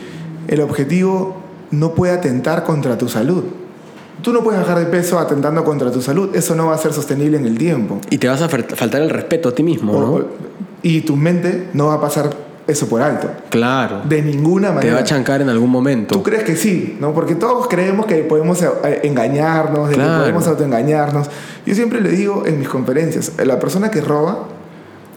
Speaker 2: el objetivo no puede atentar contra tu salud. Tú no puedes bajar de peso atentando contra tu salud. Eso no va a ser sostenible en el tiempo.
Speaker 1: Y te vas a faltar el respeto a ti mismo, ¿no?
Speaker 2: y tu mente no va a pasar eso por alto.
Speaker 1: Claro.
Speaker 2: De ninguna manera.
Speaker 1: Te va a chancar en algún momento.
Speaker 2: Tú crees que sí, ¿no? Porque todos creemos que podemos eh, engañarnos, de que podemos autoengañarnos. Yo siempre le digo en mis conferencias, la persona que roba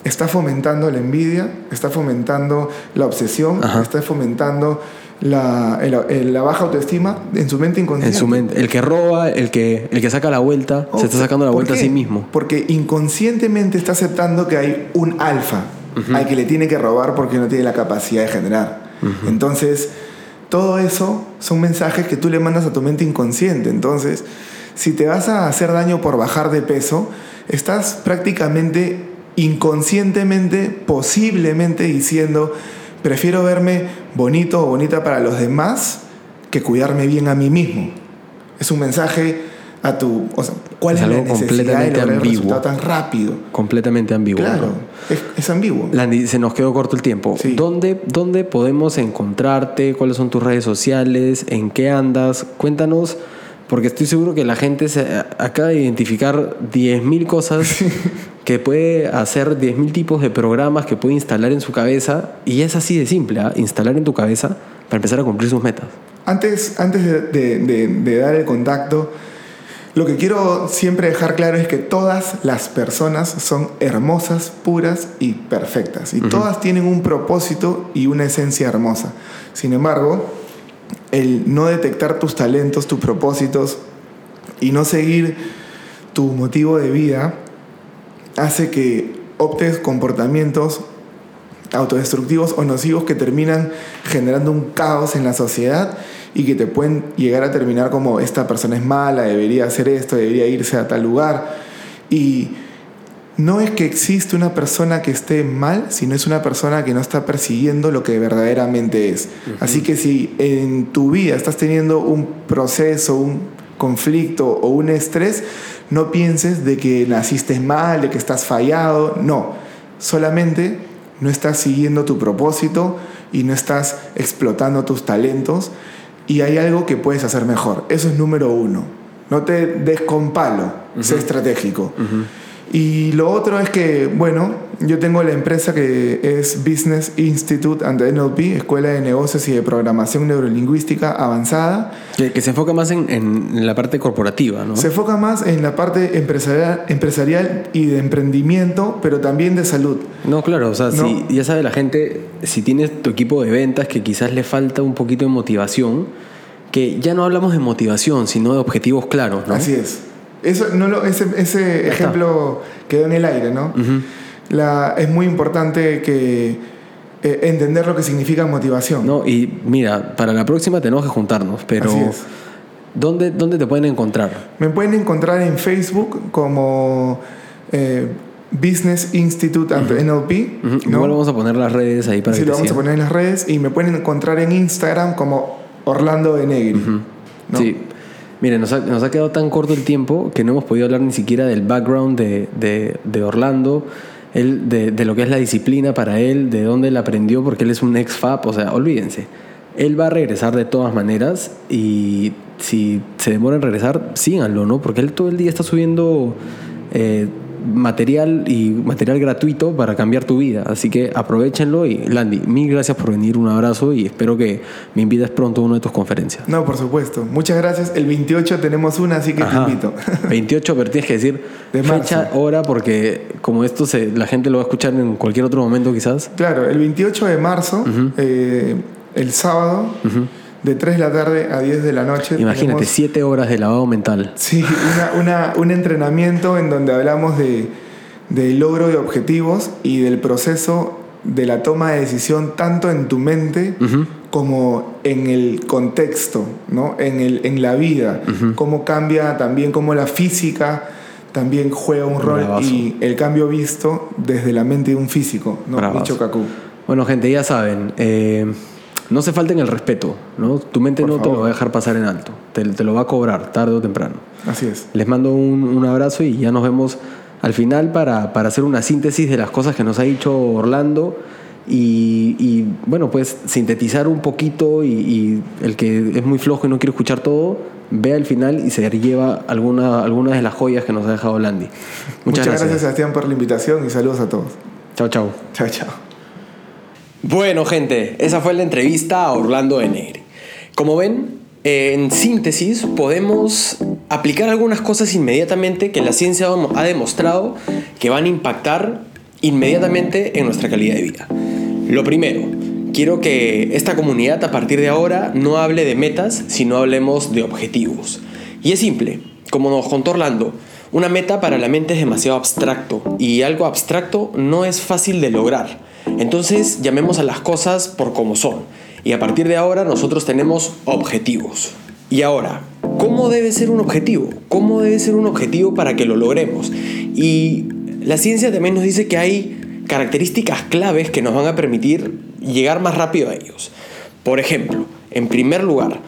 Speaker 2: está fomentando la envidia, está fomentando la obsesión, está fomentando la, la, baja autoestima en su mente inconsciente.
Speaker 1: En su mente. El que roba, el que, el que saca la vuelta, se está sacando la vuelta a sí mismo.
Speaker 2: Porque inconscientemente está aceptando que hay un alfa hay que le tiene que robar porque no tiene la capacidad de generar. Entonces, todo eso son mensajes que tú le mandas a tu mente inconsciente. Entonces, si te vas a hacer daño por bajar de peso, estás prácticamente inconscientemente, posiblemente diciendo, prefiero verme bonito o bonita para los demás que cuidarme bien a mí mismo. Es un mensaje a tu... O sea, ¿cuál es, algo completamente ambiguo. tan rápido?
Speaker 1: Completamente ambiguo.
Speaker 2: Claro, es, ambiguo.
Speaker 1: Landy, se nos quedó corto el tiempo. ¿Dónde, ¿Dónde podemos encontrarte? ¿Cuáles son tus redes sociales? ¿En qué andas? Cuéntanos porque estoy seguro que la gente se acaba de identificar 10.000 cosas que puede hacer, 10.000 tipos de programas que puede instalar en su cabeza y es así de simple, ¿ah? instalar en tu cabeza para empezar a cumplir sus metas.
Speaker 2: Antes, antes de, de dar el contacto, lo que quiero siempre dejar claro es que todas las personas son hermosas, puras y perfectas. Y todas tienen un propósito y una esencia hermosa. Sin embargo, el no detectar tus talentos, tus propósitos y no seguir tu motivo de vida hace que optes comportamientos autodestructivos o nocivos que terminan generando un caos en la sociedad y que te pueden llegar a terminar como esta persona es mala, debería hacer esto, debería irse a tal lugar. Y no es que existe una persona que esté mal, sino es una persona que no está persiguiendo lo que verdaderamente es. Así que si en tu vida estás teniendo un proceso, un conflicto o un estrés, no pienses de que naciste mal, de que estás fallado, no. Solamente no estás siguiendo tu propósito y no estás explotando tus talentos y hay algo que puedes hacer mejor. Eso es número uno. No te des con palo, sé estratégico. Y lo otro es que, bueno, yo tengo la empresa que es Business Institute and NLP, Escuela de Negocios y de Programación Neurolingüística Avanzada.
Speaker 1: Que, se enfoca más en, en, la parte corporativa, ¿no?
Speaker 2: Se enfoca más en la parte empresarial, empresarial y de emprendimiento, pero también de salud.
Speaker 1: No, claro, o sea, si, ya sabe la gente, si tienes tu equipo de ventas que quizás le falta un poquito de motivación, que ya no hablamos de motivación, sino de objetivos claros, ¿no?
Speaker 2: Así es. Eso, no lo, ese, ese ejemplo quedó en el aire, ¿no? La, es muy importante que eh, entender lo que significa motivación.
Speaker 1: No, y mira, para la próxima tenemos que juntarnos, pero Así es. ¿dónde, ¿dónde te pueden encontrar?
Speaker 2: Me pueden encontrar en Facebook como eh, Business Institute and NLP.
Speaker 1: ¿no? Igual vamos a poner las redes ahí para
Speaker 2: sí,
Speaker 1: que
Speaker 2: lo vamos a poner en las redes y me pueden encontrar en Instagram como Orlando de Negri.
Speaker 1: Sí, Mire, nos ha, quedado tan corto el tiempo que no hemos podido hablar ni siquiera del background de, Orlando, de, de, lo que es la disciplina para él, de dónde él aprendió, porque él es un ex-FAP, o sea, olvídense. Él va a regresar de todas maneras y si se demora en regresar, síganlo, ¿no? Porque él todo el día está subiendo eh, material y material gratuito para cambiar tu vida. Así que aprovechenlo y Landy, mil gracias por venir, un abrazo y espero que me invites pronto a una de tus conferencias.
Speaker 2: No, por supuesto. Muchas gracias. El 28 tenemos una, así que te invito. *laughs* *laughs*
Speaker 1: 28, pero tienes que decir de fecha, hora, porque como esto se, la gente lo va a escuchar en cualquier otro momento quizás.
Speaker 2: Claro, el 28 de marzo, eh, el sábado de 3 de la tarde a 10 de la noche.
Speaker 1: Imagínate, 7 horas de lavado mental.
Speaker 2: Sí, un entrenamiento en donde hablamos de, logro de objetivos y del proceso de la toma de decisión tanto en tu mente como en el contexto, ¿no? en, el, en la vida, cómo cambia también, cómo la física también juega un rol y el cambio visto desde la mente de un físico, ¿no? Dicho
Speaker 1: Bueno, gente, ya saben, eh, no se falten el respeto, ¿no? Tu mente no te lo va a dejar pasar en alto, te, lo va a cobrar tarde o temprano.
Speaker 2: Así es.
Speaker 1: Les mando un, abrazo y ya nos vemos al final para, hacer una síntesis de las cosas que nos ha dicho Orlando y, bueno, pues sintetizar un poquito y, el que es muy flojo y no quiere escuchar todo, vea el final y se lleva alguna, algunas de las joyas que nos ha dejado Landy.
Speaker 2: Muchas, Muchas gracias. gracias Sebastián por la invitación y saludos a todos.
Speaker 1: Chao, chao.
Speaker 2: Chao, chao.
Speaker 1: Bueno, gente, esa fue la entrevista a Orlando de. Como ven, en síntesis podemos aplicar algunas cosas inmediatamente que la ciencia ha demostrado que van a impactar inmediatamente en nuestra calidad de vida. Lo primero, quiero que esta comunidad a partir de ahora no hable de metas, sino hablemos de objetivos. Y es simple, como nos contó Orlando, una meta para la mente es demasiado abstracto y algo abstracto no es fácil de lograr. Entonces llamemos a las cosas por como son. Y a partir de ahora nosotros tenemos objetivos. Y ahora, ¿cómo debe ser un objetivo? ¿Cómo debe ser un objetivo para que lo logremos? Y la ciencia también nos dice que hay características claves que nos van a permitir llegar más rápido a ellos. Por ejemplo, en primer lugar,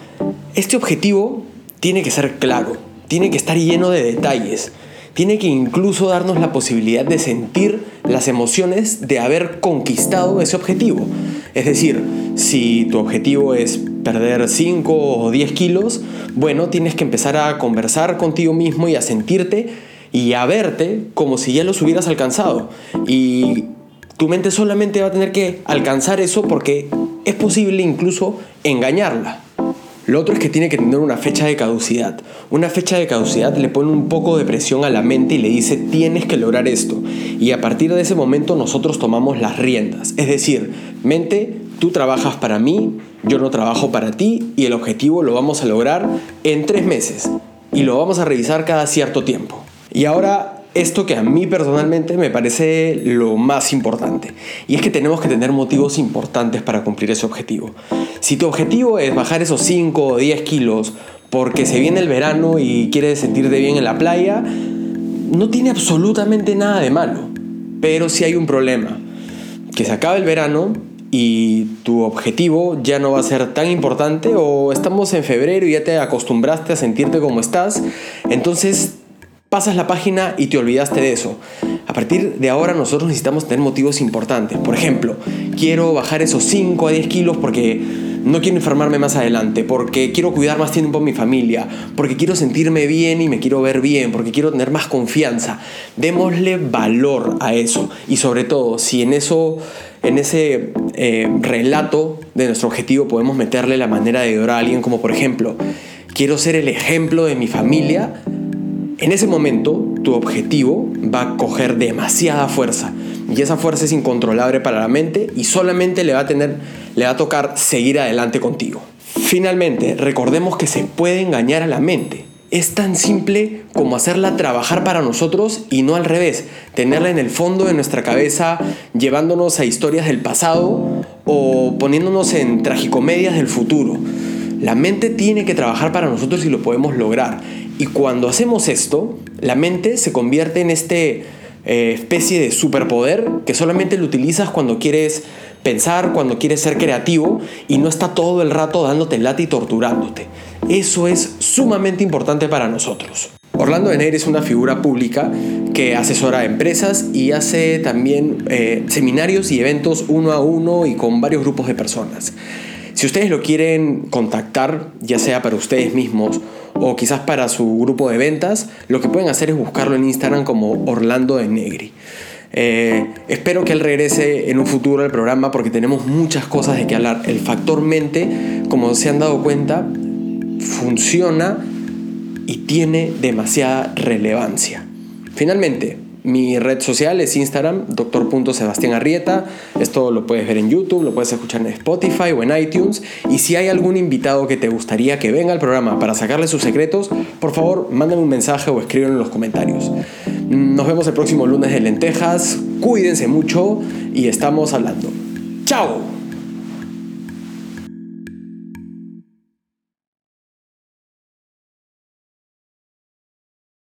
Speaker 1: este objetivo tiene que ser claro, tiene que estar lleno de detalles tiene que incluso darnos la posibilidad de sentir las emociones de haber conquistado ese objetivo. Es decir, si tu objetivo es perder 5 o 10 kilos, bueno, tienes que empezar a conversar contigo mismo y a sentirte y a verte como si ya los hubieras alcanzado. Y tu mente solamente va a tener que alcanzar eso porque es posible incluso engañarla. Lo otro es que tiene que tener una fecha de caducidad. Una fecha de caducidad le pone un poco de presión a la mente y le dice tienes que lograr esto. Y a partir de ese momento nosotros tomamos las riendas. Es decir, mente, tú trabajas para mí, yo no trabajo para ti y el objetivo lo vamos a lograr en tres meses. Y lo vamos a revisar cada cierto tiempo. Y ahora esto que a mí personalmente me parece lo más importante. Y es que tenemos que tener motivos importantes para cumplir ese objetivo. Si tu objetivo es bajar esos 5 o 10 kilos porque se viene el verano y quieres sentirte bien en la playa, no tiene absolutamente nada de malo. Pero si hay un problema, que se acaba el verano y tu objetivo ya no va a ser tan importante o estamos en febrero y ya te acostumbraste a sentirte como estás, entonces pasas la página y te olvidaste de eso. A partir de ahora nosotros necesitamos tener motivos importantes. Por ejemplo, quiero bajar esos 5 a 10 kilos porque no quiero enfermarme más adelante, porque quiero cuidar más tiempo a mi familia, porque quiero sentirme bien y me quiero ver bien, porque quiero tener más confianza. Démosle valor a eso. Y sobre todo, si en eso, en ese eh, relato de nuestro objetivo podemos meterle la manera de ayudar a alguien, como por ejemplo, quiero ser el ejemplo de mi familia, en ese momento, tu objetivo va a coger demasiada fuerza y esa fuerza es incontrolable para la mente y solamente le va a tener le va a tocar seguir adelante contigo. Finalmente, recordemos que se puede engañar a la mente. Es tan simple como hacerla trabajar para nosotros y no al revés, tenerla en el fondo de nuestra cabeza llevándonos a historias del pasado o poniéndonos en tragicomedias del futuro. La mente tiene que trabajar para nosotros y lo podemos lograr. Y cuando hacemos esto, la mente se convierte en este eh, especie de superpoder que solamente lo utilizas cuando quieres pensar cuando quieres ser creativo y no está todo el rato dándote lata y torturándote. Eso es sumamente importante para nosotros. Orlando de Negri es una figura pública que asesora a empresas y hace también eh, seminarios y eventos uno a uno y con varios grupos de personas. Si ustedes lo quieren contactar, ya sea para ustedes mismos o quizás para su grupo de ventas, lo que pueden hacer es buscarlo en Instagram como Orlando de Negri. Eh, espero que él regrese en un futuro al programa porque tenemos muchas cosas de que hablar. El factor mente, como se han dado cuenta, funciona y tiene demasiada relevancia. Finalmente, mi red social es Instagram, Arrieta. Esto lo puedes ver en YouTube, lo puedes escuchar en Spotify o en iTunes. Y si hay algún invitado que te gustaría que venga al programa para sacarle sus secretos, por favor, mándame un mensaje o escríbelo en los comentarios. Nos vemos el próximo lunes de Lentejas. Cuídense mucho y estamos hablando. ¡Chao!